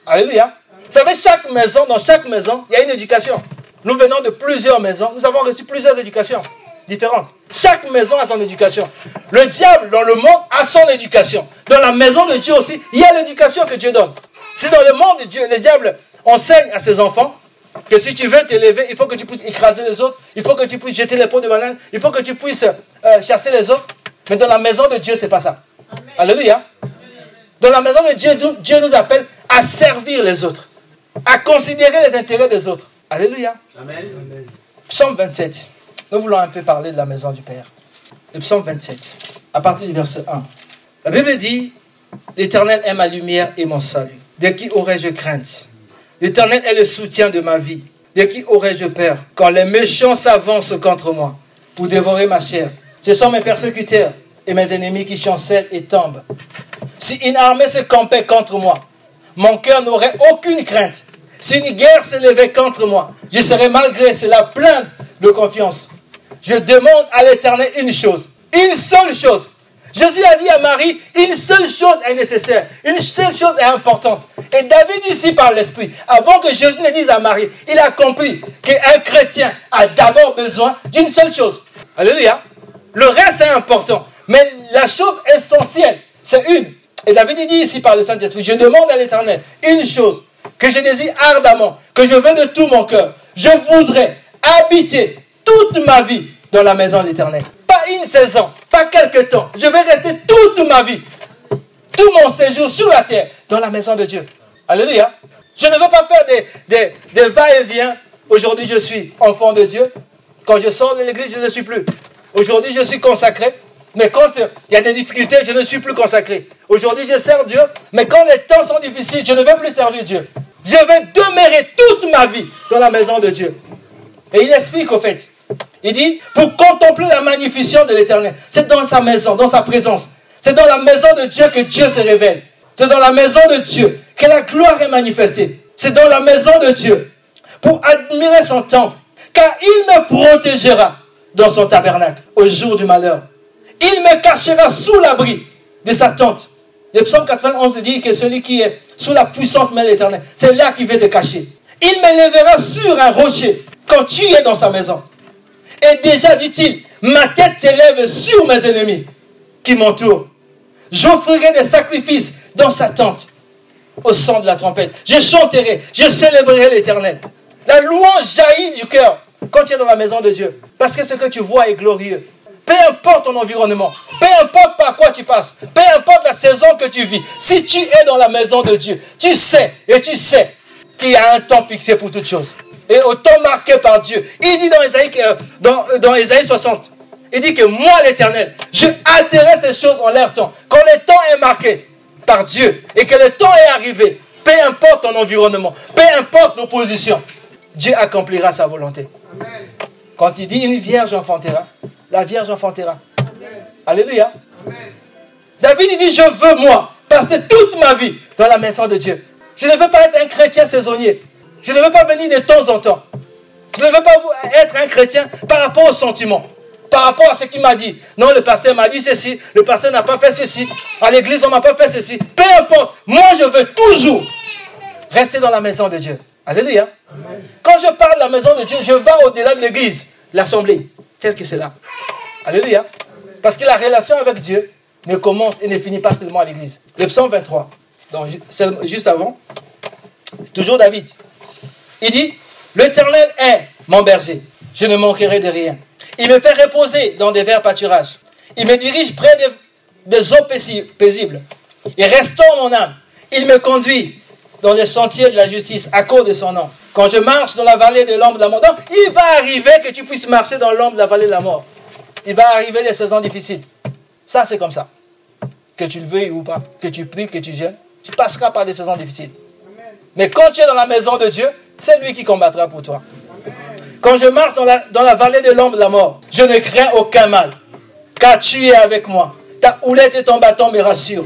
Alléluia. Vous savez, chaque maison, dans chaque maison, il y a une éducation. Nous venons de plusieurs maisons. Nous avons reçu plusieurs éducations différentes. Chaque maison a son éducation. Le diable, dans le monde, a son éducation. Dans la maison de Dieu aussi, il y a l'éducation que Dieu donne. Si dans le monde de Dieu, le diable enseigne à ses enfants que si tu veux t'élever, il faut que tu puisses écraser les autres, il faut que tu puisses jeter les pots de banane, il faut que tu puisses euh, chasser les autres. Mais dans la maison de Dieu, c'est pas ça. Alléluia. Dans la maison de Dieu, Dieu nous appelle à servir les autres, à considérer les intérêts des autres. Alléluia. Amen. Psaume 27. Nous voulons un peu parler de la maison du Père. Le psaume 27, à partir du verset 1. La Bible dit L'Éternel est ma lumière et mon salut. De qui aurais-je crainte? L'Éternel est le soutien de ma vie. De qui aurais-je peur? Quand les méchants s'avancent contre moi pour dévorer ma chair. Ce sont mes persécuteurs et mes ennemis qui chancellent et tombent. Si une armée se campait contre moi, mon cœur n'aurait aucune crainte. Si une guerre s'élevait contre moi, je serais malgré cela plein de confiance. Je demande à l'Éternel une chose, une seule chose. Jésus a dit à Marie, une seule chose est nécessaire, une seule chose est importante. Et David ici par l'Esprit, avant que Jésus ne dise à Marie, il a compris qu'un chrétien a d'abord besoin d'une seule chose. Alléluia. Le reste est important. Mais la chose essentielle, c'est une. Et David dit ici par le Saint-Esprit, je demande à l'Éternel une chose que je désire ardemment, que je veux de tout mon cœur. Je voudrais habiter toute ma vie dans la maison de l'Éternel. Pas une saison, pas quelques temps. Je vais rester toute ma vie, tout mon séjour sur la terre, dans la maison de Dieu. Alléluia. Je ne veux pas faire des, des, des va-et-vient. Aujourd'hui, je suis enfant de Dieu. Quand je sors de l'église, je ne suis plus. Aujourd'hui, je suis consacré. Mais quand il y a des difficultés, je ne suis plus consacré. Aujourd'hui, je sers Dieu, mais quand les temps sont difficiles, je ne vais plus servir Dieu. Je vais demeurer toute ma vie dans la maison de Dieu. Et il explique au fait. Il dit, pour contempler la magnificence de l'éternel. C'est dans sa maison, dans sa présence. C'est dans la maison de Dieu que Dieu se révèle. C'est dans la maison de Dieu que la gloire est manifestée. C'est dans la maison de Dieu pour admirer son temple. Car il me protégera dans son tabernacle au jour du malheur. Il me cachera sous l'abri de sa tente. Le psaume 91 dit que celui qui est sous la puissante main de l'Éternel. C'est là qu'il veut te cacher. Il m'élèvera sur un rocher quand tu es dans sa maison. Et déjà, dit-il, ma tête s'élève sur mes ennemis qui m'entourent. J'offrirai des sacrifices dans sa tente au son de la trompette. Je chanterai, je célébrerai l'Éternel. La louange jaillit du cœur quand tu es dans la maison de Dieu. Parce que ce que tu vois est glorieux. Peu importe ton environnement, peu importe par quoi tu passes, peu importe la saison que tu vis, si tu es dans la maison de Dieu, tu sais et tu sais qu'il y a un temps fixé pour toutes choses. Et au temps marqué par Dieu. Il dit dans Ésaïe, dans, dans 60, il dit que moi l'Éternel, je alterai ces choses en leur temps. Quand le temps est marqué par Dieu et que le temps est arrivé, peu importe ton environnement, peu importe nos positions, Dieu accomplira sa volonté. Quand il dit une vierge enfantera, la vierge enfantera. Alléluia. David il dit, je veux moi passer toute ma vie dans la maison de Dieu. Je ne veux pas être un chrétien saisonnier. Je ne veux pas venir de temps en temps. Je ne veux pas être un chrétien par rapport aux sentiments, par rapport à ce qu'il m'a dit. Non, le pasteur m'a dit ceci, le pasteur n'a pas fait ceci, à l'église on m'a pas fait ceci. Peu importe, moi je veux toujours rester dans la maison de Dieu. Alléluia. Quand je parle de la maison de Dieu, je vais au-delà de l'église, l'assemblée, tel que c'est là. Alléluia. Parce que la relation avec Dieu ne commence et ne finit pas seulement à l'église. Le psaume 23, donc, juste avant, toujours David. Il dit, l'Éternel est mon berger, je ne manquerai de rien. Il me fait reposer dans des verts pâturages. Il me dirige près des eaux paisibles. Et restant mon âme, il me conduit dans les sentiers de la justice à cause de son nom. Quand je marche dans la vallée de l'ombre de la mort, il va arriver que tu puisses marcher dans l'ombre de la vallée de la mort. Il va arriver des saisons difficiles. Ça, c'est comme ça. Que tu le veuilles ou pas, que tu pries, que tu gênes, tu passeras par des saisons difficiles. Mais quand tu es dans la maison de Dieu, c'est lui qui combattra pour toi. Quand je marche dans la, dans la vallée de l'ombre de la mort, je ne crains aucun mal, car tu es avec moi. Ta houlette et ton bâton me rassurent.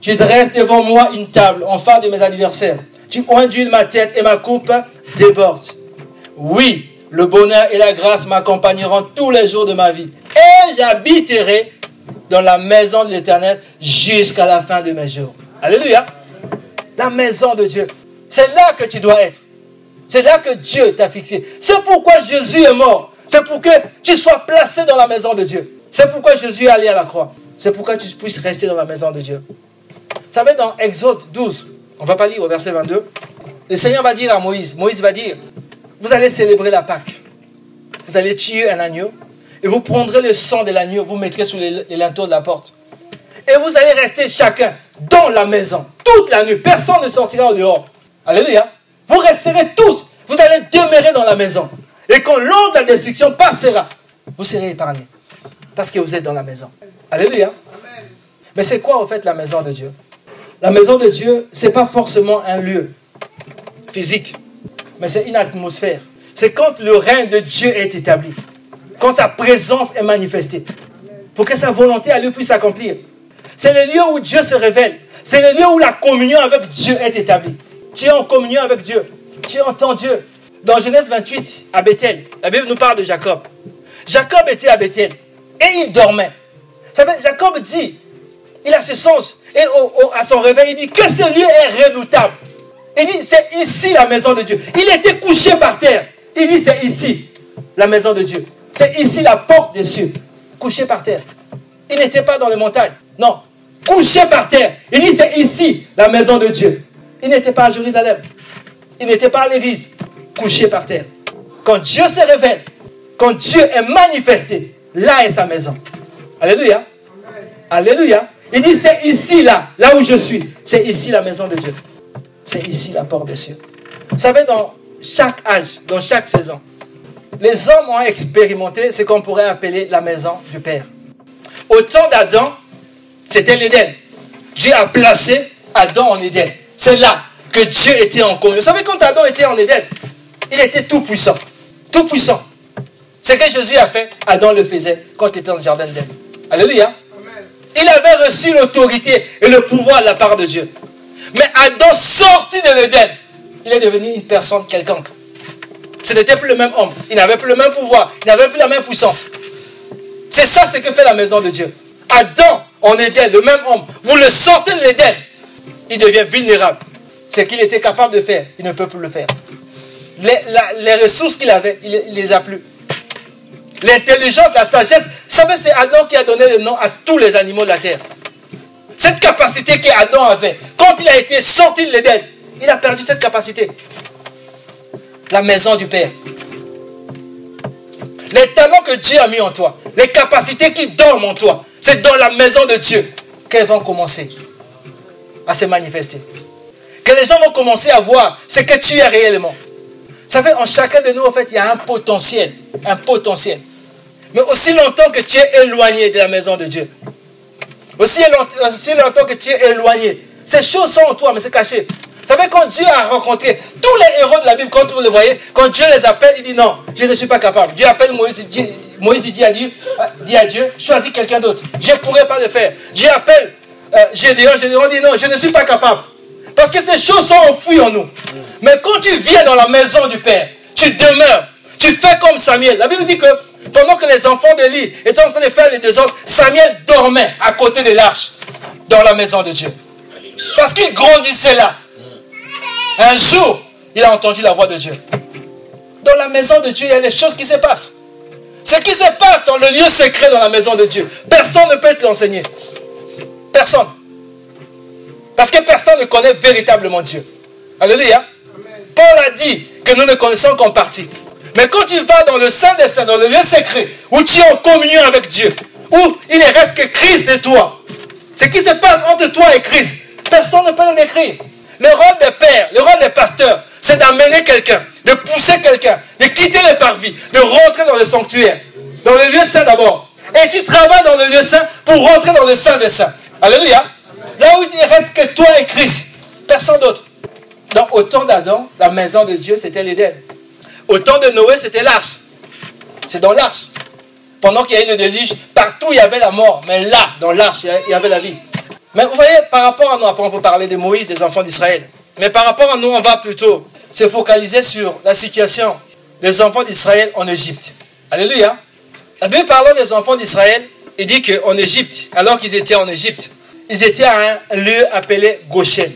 Tu dresses devant moi une table en face de mes adversaires. Tu ondules ma tête et ma coupe déborde. Oui, le bonheur et la grâce m'accompagneront tous les jours de ma vie. Et j'habiterai dans la maison de l'Éternel jusqu'à la fin de mes jours. Alléluia. La maison de Dieu. C'est là que tu dois être. C'est là que Dieu t'a fixé. C'est pourquoi Jésus est mort. C'est pour que tu sois placé dans la maison de Dieu. C'est pourquoi Jésus est allé à la croix. C'est pourquoi tu puisses rester dans la maison de Dieu. Vous savez, dans Exode 12, on va pas lire au verset 22, le Seigneur va dire à Moïse, Moïse va dire, vous allez célébrer la Pâque. Vous allez tuer un agneau et vous prendrez le sang de l'agneau, vous mettrez sous les, linteaux de la porte. Et vous allez rester chacun dans la maison toute la nuit. Personne ne sortira au dehors. Alléluia. Vous resterez tous. Vous allez demeurer dans la maison. Et quand l'ordre de la destruction passera, vous serez épargnés. Parce que vous êtes dans la maison. Alléluia. Mais c'est quoi en fait la maison de Dieu? La maison de Dieu, ce n'est pas forcément un lieu physique, mais c'est une atmosphère. C'est quand le règne de Dieu est établi, quand sa présence est manifestée, pour que sa volonté à lui puisse s'accomplir. C'est le lieu où Dieu se révèle. C'est le lieu où la communion avec Dieu est établie. Tu es en communion avec Dieu. Tu entends Dieu. Dans Genèse 28, à Bethel, la Bible nous parle de Jacob. Jacob était à Bethel et il dormait. Jacob dit, il a ce sens. Et à son réveil, il dit que ce lieu est redoutable. Il dit, c'est ici la maison de Dieu. Il était couché par terre. Il dit, c'est ici la maison de Dieu. C'est ici la porte des cieux. Couché par terre. Il n'était pas dans les montagnes. Non. Couché par terre. Il dit, c'est ici la maison de Dieu. Il n'était pas à Jérusalem. Il n'était pas à l'église. Couché par terre. Quand Dieu se révèle, quand Dieu est manifesté, là est sa maison. Alléluia. Alléluia. Il dit, c'est ici, là, là où je suis. C'est ici la maison de Dieu. C'est ici la porte des cieux. Vous savez, dans chaque âge, dans chaque saison, les hommes ont expérimenté ce qu'on pourrait appeler la maison du Père. Au temps d'Adam, c'était l'Éden. Dieu a placé Adam en Éden. C'est là que Dieu était en communion. Vous savez, quand Adam était en Éden, il était tout puissant. Tout puissant. Ce que Jésus a fait, Adam le faisait quand il était dans le jardin d'Éden. Alléluia. Il avait reçu l'autorité et le pouvoir de la part de Dieu. Mais Adam sorti de l'Éden, il est devenu une personne quelconque. Ce n'était plus le même homme. Il n'avait plus le même pouvoir. Il n'avait plus la même puissance. C'est ça ce que fait la maison de Dieu. Adam en Éden, le même homme, vous le sortez de l'Éden. il devient vulnérable. Ce qu'il était capable de faire, il ne peut plus le faire. Les, ressources qu'il avait, il ne les a plus. L'intelligence, la sagesse, vous savez, c'est Adam qui a donné le nom à tous les animaux de la terre. Cette capacité qu'Adam avait, quand il a été sorti de l'Éden, il a perdu cette capacité. La maison du Père. Les talents que Dieu a mis en toi, les capacités qui dorment en toi, c'est dans la maison de Dieu qu'elles vont commencer à se manifester. Que les gens vont commencer à voir ce que tu es réellement. Vous savez, en chacun de nous, en fait, il y a un potentiel. Un potentiel. Mais aussi longtemps que tu es éloigné de la maison de Dieu, aussi, longtemps que tu es éloigné, ces choses sont en toi, mais c'est caché. Vous savez, quand Dieu a rencontré tous les héros de la Bible, quand vous le voyez, quand Dieu les appelle, il dit non, je ne suis pas capable. Dieu appelle Moïse, Moïse dit à Dieu, dit à Dieu choisis quelqu'un d'autre. Je ne pourrais pas le faire. Dieu appelle euh, Gédéon, Gédéon dit non, je ne suis pas capable. Parce que ces choses sont enfouies en nous. Mais quand tu viens dans la maison du Père, tu demeures, tu fais comme Samuel. La Bible dit que pendant que les enfants d'Élie étaient en train de faire les désordres, Samuel dormait à côté de l'arche dans la maison de Dieu. Parce qu'il grandissait là. Un jour, il a entendu la voix de Dieu. Dans la maison de Dieu, il y a des choses qui se passent. Ce qui se passe dans le lieu secret dans la maison de Dieu, personne ne peut te l'enseigner. Personne. Parce que personne ne connaît véritablement Dieu. Alléluia. Paul a dit que nous ne connaissons qu'en partie. Mais quand tu vas dans le Saint des Saints, dans le lieu secret, où tu es en communion avec Dieu, où il ne reste que Christ et toi, ce qui se passe entre toi et Christ, personne ne peut le décrire. Le rôle des pères, le rôle des pasteurs, c'est d'amener quelqu'un, de pousser quelqu'un, de quitter le parvis, de rentrer dans le sanctuaire, dans le lieu saint d'abord. Et tu travailles dans le lieu saint pour rentrer dans le Saint des Saints. Alléluia. Là où il ne reste que toi et Christ, personne d'autre. Dans au temps d'Adam, la maison de Dieu, c'était l'Éden. Au temps de Noé, c'était l'arche. C'est dans l'arche. Pendant qu'il y a eu le déluge, partout il y avait la mort. Mais là, dans l'arche, il y avait la vie. Mais vous voyez, par rapport à nous, après on peut parler de Moïse, des enfants d'Israël. Mais par rapport à nous, on va plutôt se focaliser sur la situation des enfants d'Israël en Égypte. Alléluia. La Bible parlant des enfants d'Israël, il dit qu'en Égypte, alors qu'ils étaient en Égypte, ils étaient à un lieu appelé Goshen.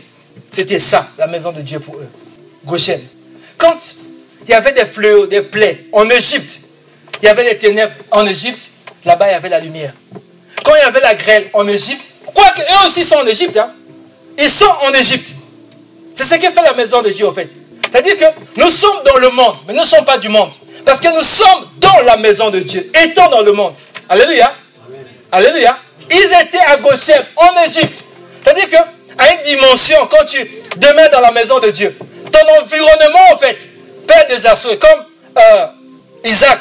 C'était ça, la maison de Dieu pour eux. Goshen. Quand il y avait des fléaux, des plaies en Égypte, il y avait des ténèbres en Égypte, là-bas il y avait la lumière. Quand il y avait la grêle en Égypte, quoique eux aussi sont en Égypte, hein, ils sont en Égypte. C'est ce que fait la maison de Dieu, en fait. C'est-à-dire que nous sommes dans le monde, mais nous ne sommes pas du monde. Parce que nous sommes dans la maison de Dieu, étant dans le monde. Alléluia. Alléluia. Ils étaient à Goshen, en Égypte. C'est-à-dire qu'à une dimension, quand tu demeures dans la maison de Dieu, ton environnement, en fait, perd des assauts. Comme euh, Isaac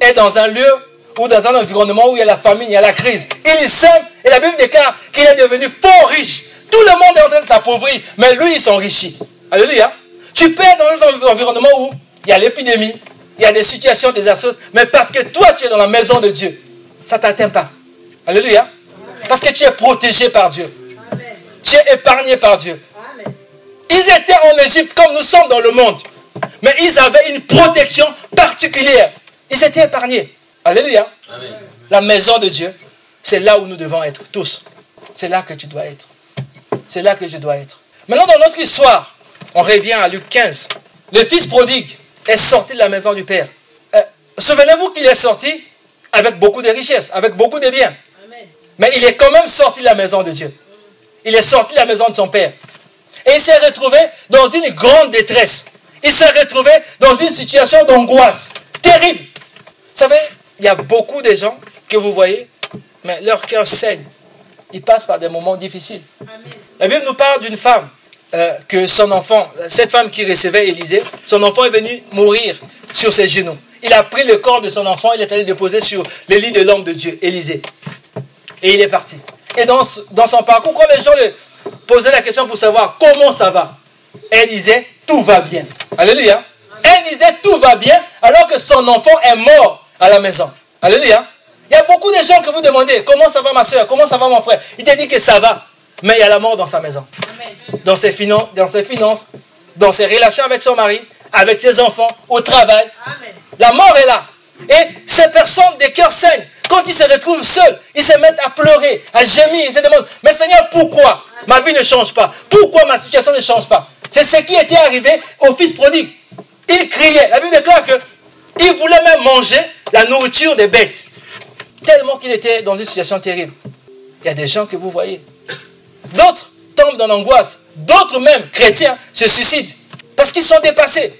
est dans un lieu ou dans un environnement où il y a la famine, il y a la crise. Il sème et la Bible déclare qu'il est devenu fort riche. Tout le monde est en train de s'appauvrir, mais lui, il s'enrichit. Alléluia. Tu perds dans un environnement où il y a l'épidémie, il y a des situations désastreuses, mais parce que toi, tu es dans la maison de Dieu, ça ne t'atteint pas. Alléluia. Parce que tu es protégé par Dieu. Tu es épargné par Dieu. Ils étaient en Égypte comme nous sommes dans le monde. Mais ils avaient une protection particulière. Ils étaient épargnés. Alléluia. La maison de Dieu, c'est là où nous devons être tous. C'est là que tu dois être. C'est là que je dois être. Maintenant, dans notre histoire, on revient à Luc 15. Le fils prodigue est sorti de la maison du Père. Euh, souvenez-vous qu'il est sorti avec beaucoup de richesses, avec beaucoup de biens. Mais il est quand même sorti de la maison de Dieu. Il est sorti de la maison de son Père. Et il s'est retrouvé dans une grande détresse. Il s'est retrouvé dans une situation d'angoisse terrible. Vous savez, il y a beaucoup de gens que vous voyez, mais leur cœur saigne. Ils passent par des moments difficiles. La Bible nous parle d'une femme euh, que son enfant, cette femme qui recevait Élisée, son enfant est venu mourir sur ses genoux. Il a pris le corps de son enfant, il est allé déposer sur le lit de l'homme de Dieu, Élisée. Et il est parti. Et dans, dans son parcours, quand les gens lui posaient la question pour savoir comment ça va, elle disait tout va bien. Alléluia. Elle disait tout va bien alors que son enfant est mort à la maison. Alléluia. Il y a beaucoup de gens que vous demandez comment ça va ma soeur, comment ça va mon frère? Il te dit que ça va, mais il y a la mort dans sa maison. Dans ses, finances, dans ses finances, dans ses relations avec son mari, avec ses enfants, au travail. La mort est là. Et ces personnes des cœurs saignent. quand ils se retrouvent seuls, ils se mettent à pleurer, à gémir, ils se demandent, mais Seigneur, pourquoi? Ma vie ne change pas Pourquoi ma situation ne change pas? C'est ce qui était arrivé au fils prodigue. Il criait. La Bible déclare que il voulait même manger la nourriture des bêtes. Tellement qu'il était dans une situation terrible. Il y a des gens que vous voyez. D'autres tombent dans l'angoisse. D'autres même, chrétiens, se suicident. Parce qu'ils sont dépassés.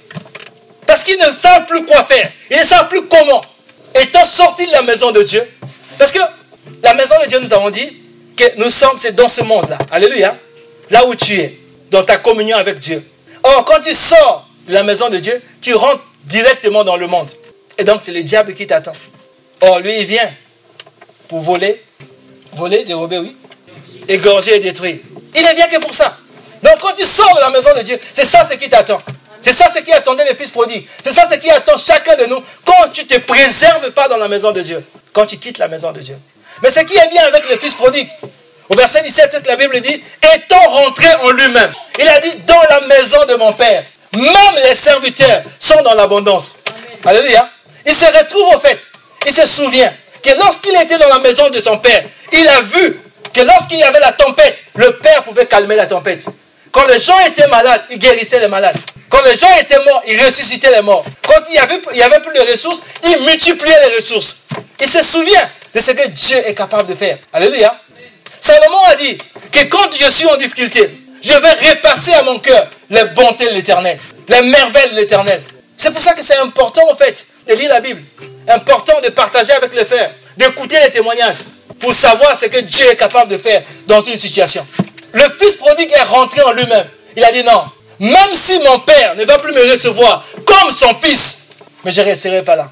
Parce qu'ils ne savent plus quoi faire. Ils ne savent plus comment. Étant sortis de la maison de Dieu. Parce que la maison de Dieu, nous avons dit que nous sommes, c'est dans ce monde-là. Alléluia. Là où tu es, dans ta communion avec Dieu. Or, quand tu sors de la maison de Dieu, tu rentres directement dans le monde. Et donc, c'est le diable qui t'attend. Or, lui, il vient pour voler, voler, dérober, oui, égorger et détruire. Il ne vient que pour ça. Donc, quand tu sors de la maison de Dieu, c'est ça ce qui t'attend. C'est ça ce qui attendait les fils prodiges. C'est ça ce qui attend chacun de nous quand tu ne te préserves pas dans la maison de Dieu. Quand tu quittes la maison de Dieu. Mais ce qui est bien avec le fils prodigue, au verset 17, la Bible dit, étant rentré en lui-même, il a dit, dans la maison de mon Père, même les serviteurs sont dans l'abondance. Alléluia. Il se retrouve au fait, il se souvient que lorsqu'il était dans la maison de son Père, il a vu que lorsqu'il y avait la tempête, le Père pouvait calmer la tempête. Quand les gens étaient malades, il guérissait les malades. Quand les gens étaient morts, il ressuscitait les morts. Quand il y avait, il y avait plus de ressources, il multipliait les ressources. Il se souvient de ce que Dieu est capable de faire. Alléluia. Salomon a dit que quand je suis en difficulté, je vais repasser à mon cœur les bontés de l'éternel, les merveilles de l'éternel. C'est pour ça que c'est important, en fait, de lire la Bible. Important de partager avec les frères, d'écouter les témoignages pour savoir ce que Dieu est capable de faire dans une situation. Le fils prodigue est rentré en lui-même. Il a dit non, même si mon père ne va plus me recevoir comme son fils, mais je ne resterai pas là.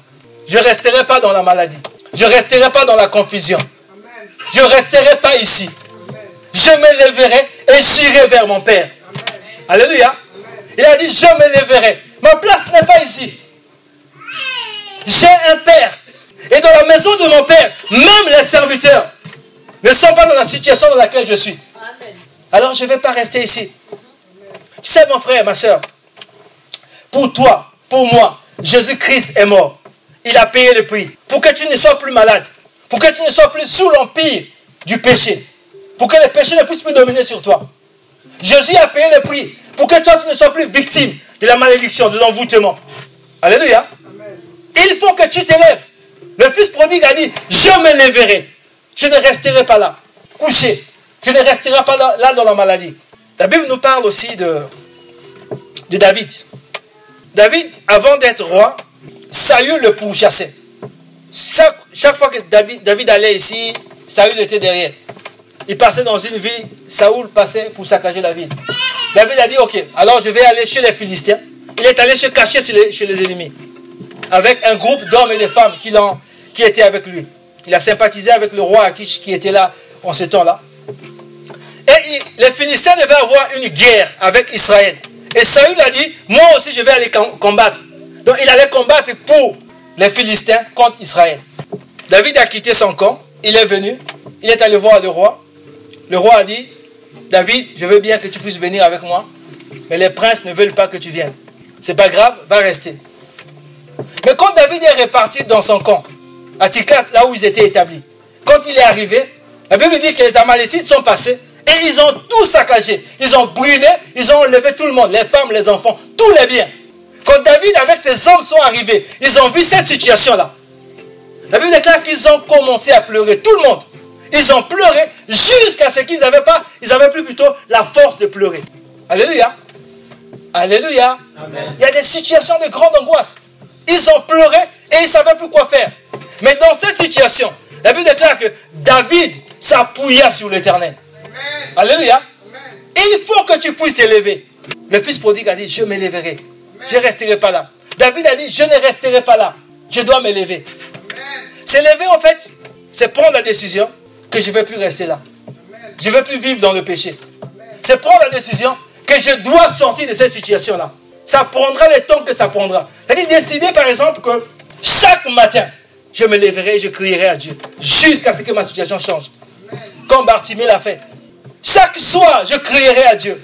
Je ne resterai pas dans la maladie. Je ne resterai pas dans la confusion. Je ne resterai pas ici. Je me lèverai et j'irai vers mon Père. Alléluia. Il a dit, je me lèverai. Ma place n'est pas ici. J'ai un Père. Et dans la maison de mon Père, même les serviteurs ne sont pas dans la situation dans laquelle je suis. Alors je ne vais pas rester ici. Tu sais, mon frère, ma soeur, pour toi, pour moi, Jésus-Christ est mort. Il a payé le prix. Pour que tu ne sois plus malade. Pour que tu ne sois plus sous l'empire du péché. Pour que le péché ne puisse plus dominer sur toi. Jésus a payé le prix. Pour que toi, tu ne sois plus victime de la malédiction, de l'envoûtement. Alléluia. Il faut que tu t'élèves. Le fils prodigue a dit, je me lèverai. Je ne resterai pas là, couché. Je ne resterai pas là, dans la maladie. La Bible nous parle aussi de, de David. David, avant d'être roi, Saül le pourchassait. Chaque, chaque fois que David, David allait ici, Saül était derrière. Il passait dans une ville, Saül passait pour saccager la ville. David a dit, ok, alors je vais aller chez les Philistins. Il est allé se cacher chez les, chez ennemis. Avec un groupe d'hommes et de femmes qui, qui étaient avec lui. Il a sympathisé avec le roi Akish qui était là en ce temps-là. Et les Philistins devaient avoir une guerre avec Israël. Et Saül a dit, moi aussi je vais aller combattre. Donc il allait combattre pour les Philistins contre Israël. David a quitté son camp, il est venu, il est allé voir le roi. Le roi a dit, David, je veux bien que tu puisses venir avec moi, mais les princes ne veulent pas que tu viennes. C'est pas grave, va rester. Mais quand David est reparti dans son camp, à Tiklat, là où ils étaient établis, quand il est arrivé, la Bible dit que les Amalécites sont passés et ils ont tout saccagé. Ils ont brûlé, ils ont enlevé tout le monde, les femmes, les enfants, tous les biens. Quand David avec ses hommes sont arrivés, ils ont vu cette situation-là. La Bible déclare qu'ils ont commencé à pleurer, tout le monde. Ils ont pleuré jusqu'à ce qu'ils n'avaient pas, ils n'avaient plus plutôt la force de pleurer. Alléluia. Alléluia. Il y a des situations de grande angoisse. Ils ont pleuré et ils ne savaient plus quoi faire. Mais dans cette situation, la Bible déclare que David s'appuya sur l'éternel. Alléluia. Il faut que tu puisses t'élever. Le fils prodigue a dit, je m'élèverai. Je ne resterai pas là. David a dit, je ne resterai pas là. Je dois m'élever. S'élever, en fait, c'est prendre la décision que je ne vais plus rester là. Je ne vais plus vivre dans le péché. C'est prendre la décision que je dois sortir de cette situation-là. Ça prendra le temps que ça prendra. C'est-à-dire décider, par exemple, que chaque matin, je me lèverai et je crierai à Dieu jusqu'à ce que ma situation change. Comme Bartimée l'a fait. Chaque soir, je crierai à Dieu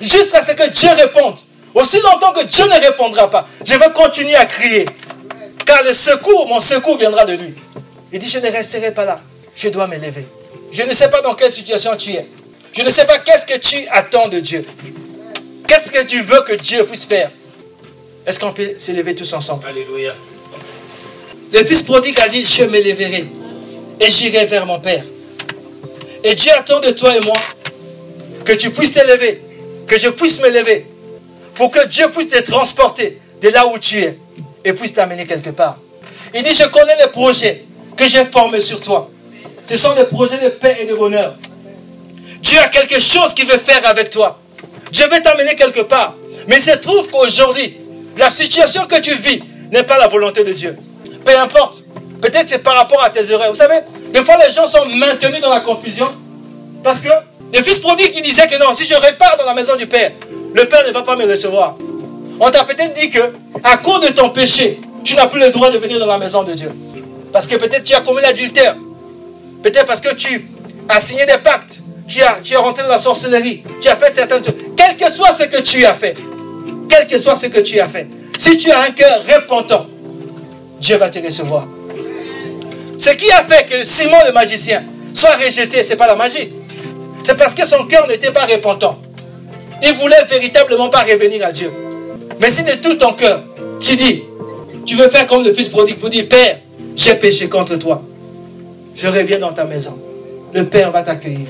jusqu'à ce que Dieu réponde. Aussi longtemps que Dieu ne répondra pas, je vais continuer à crier. Car le secours, mon secours viendra de lui. Il dit, je ne resterai pas là. Je dois m'élever. Je ne sais pas dans quelle situation tu es. Je ne sais pas qu'est-ce que tu attends de Dieu. Qu'est-ce que tu veux que Dieu puisse faire? Est-ce qu'on peut s'élever tous ensemble? Alléluia. Le fils prodigue a dit, je m'élèverai et j'irai vers mon Père. Et Dieu attend de toi et moi que tu puisses t'élever, que je puisse m'élever, pour que Dieu puisse te transporter de là où tu es et puisse t'amener quelque part. Il dit, je connais les projets que j'ai formés sur toi. Ce sont des projets de paix et de bonheur. Dieu a quelque chose qu'il veut faire avec toi. Dieu veut t'amener quelque part. Mais il se trouve qu'aujourd'hui, la situation que tu vis n'est pas la volonté de Dieu. Peu importe. Peut-être c'est par rapport à tes erreurs. Vous savez, des fois les gens sont maintenus dans la confusion. Parce que le fils prodigue, il disait que non, si je répare dans la maison du Père, le Père ne va pas me recevoir. On t'a peut-être dit que, à cause de ton péché, tu n'as plus le droit de venir dans la maison de Dieu. Parce que peut-être tu as commis l'adultère. Peut-être parce que tu as signé des pactes. Tu as, tu rentré dans la sorcellerie. Tu as fait certaines choses. Quel que soit ce que tu as fait. Quel que soit ce que tu as fait. Si tu as un cœur repentant, Dieu va te recevoir. Ce qui a fait que Simon le magicien soit rejeté, ce n'est pas la magie. C'est parce que son cœur n'était pas repentant. Il voulait véritablement pas revenir à Dieu. Mais si de tout ton cœur, tu dis, tu veux faire comme le fils prodigue pour dire, Père, j'ai péché contre toi. Je reviens dans ta maison. Le Père va t'accueillir.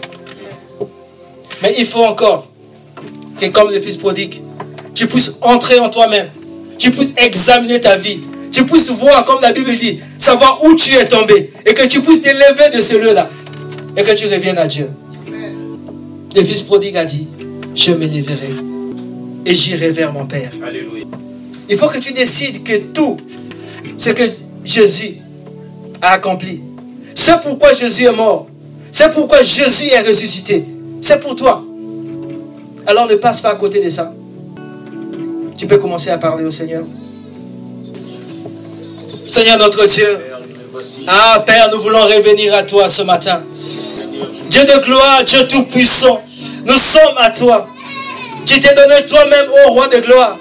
Mais il faut encore que comme le fils prodigue, tu puisses entrer en toi-même. Tu puisses examiner ta vie. Tu puisses voir, comme la Bible dit, savoir où tu es tombé. Et que tu puisses t'élever de ce lieu-là. Et que tu reviennes à Dieu. Le fils prodigue a dit, je m'élèverai et j'irai vers mon Père. Alléluia. Il faut que tu décides que tout ce que Jésus a accompli, c'est pourquoi Jésus est mort, c'est pourquoi Jésus est ressuscité, c'est pour toi. Alors ne passe pas à côté de ça. Tu peux commencer à parler au Seigneur. Seigneur notre Dieu, ah Père, nous voulons revenir à toi ce matin. Dieu de gloire, Dieu tout-puissant, nous sommes à toi. Tu t'es donné toi-même, ô roi de gloire,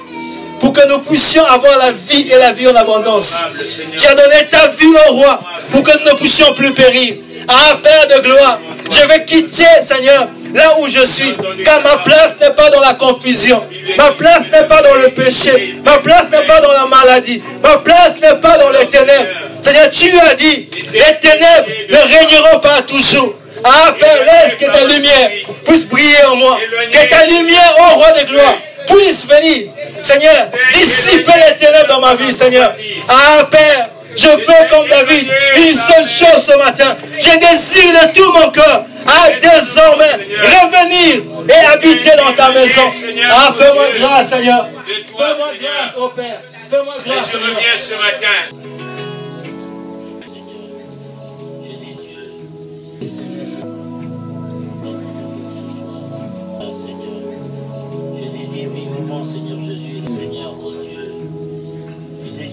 pour que nous puissions avoir la vie et la vie en abondance. Seigneur. Tu as donné ta vie au roi, pour que nous ne puissions plus périr. Ah, Père de gloire, je vais quitter, Seigneur, là où je suis, car ma place n'est pas dans la confusion. Ma place n'est pas dans le péché. Ma place n'est pas dans la maladie. Ma place n'est pas dans les ténèbres. Seigneur, tu as dit, les ténèbres ne régneront pas toujours. Ah, Père, laisse que ta lumière puisse briller en moi. Que ta lumière, ô roi de gloire, puisse venir. Seigneur, dissiper les ténèbres dans ma vie, Seigneur. Ah, Père, je veux comme David une seule chose ce matin. Je désire de tout mon cœur à désormais revenir et habiter dans ta maison. Ah, fais-moi grâce, Seigneur. Fais-moi grâce, ô Père. Fais-moi grâce, je Seigneur. reviens ce matin.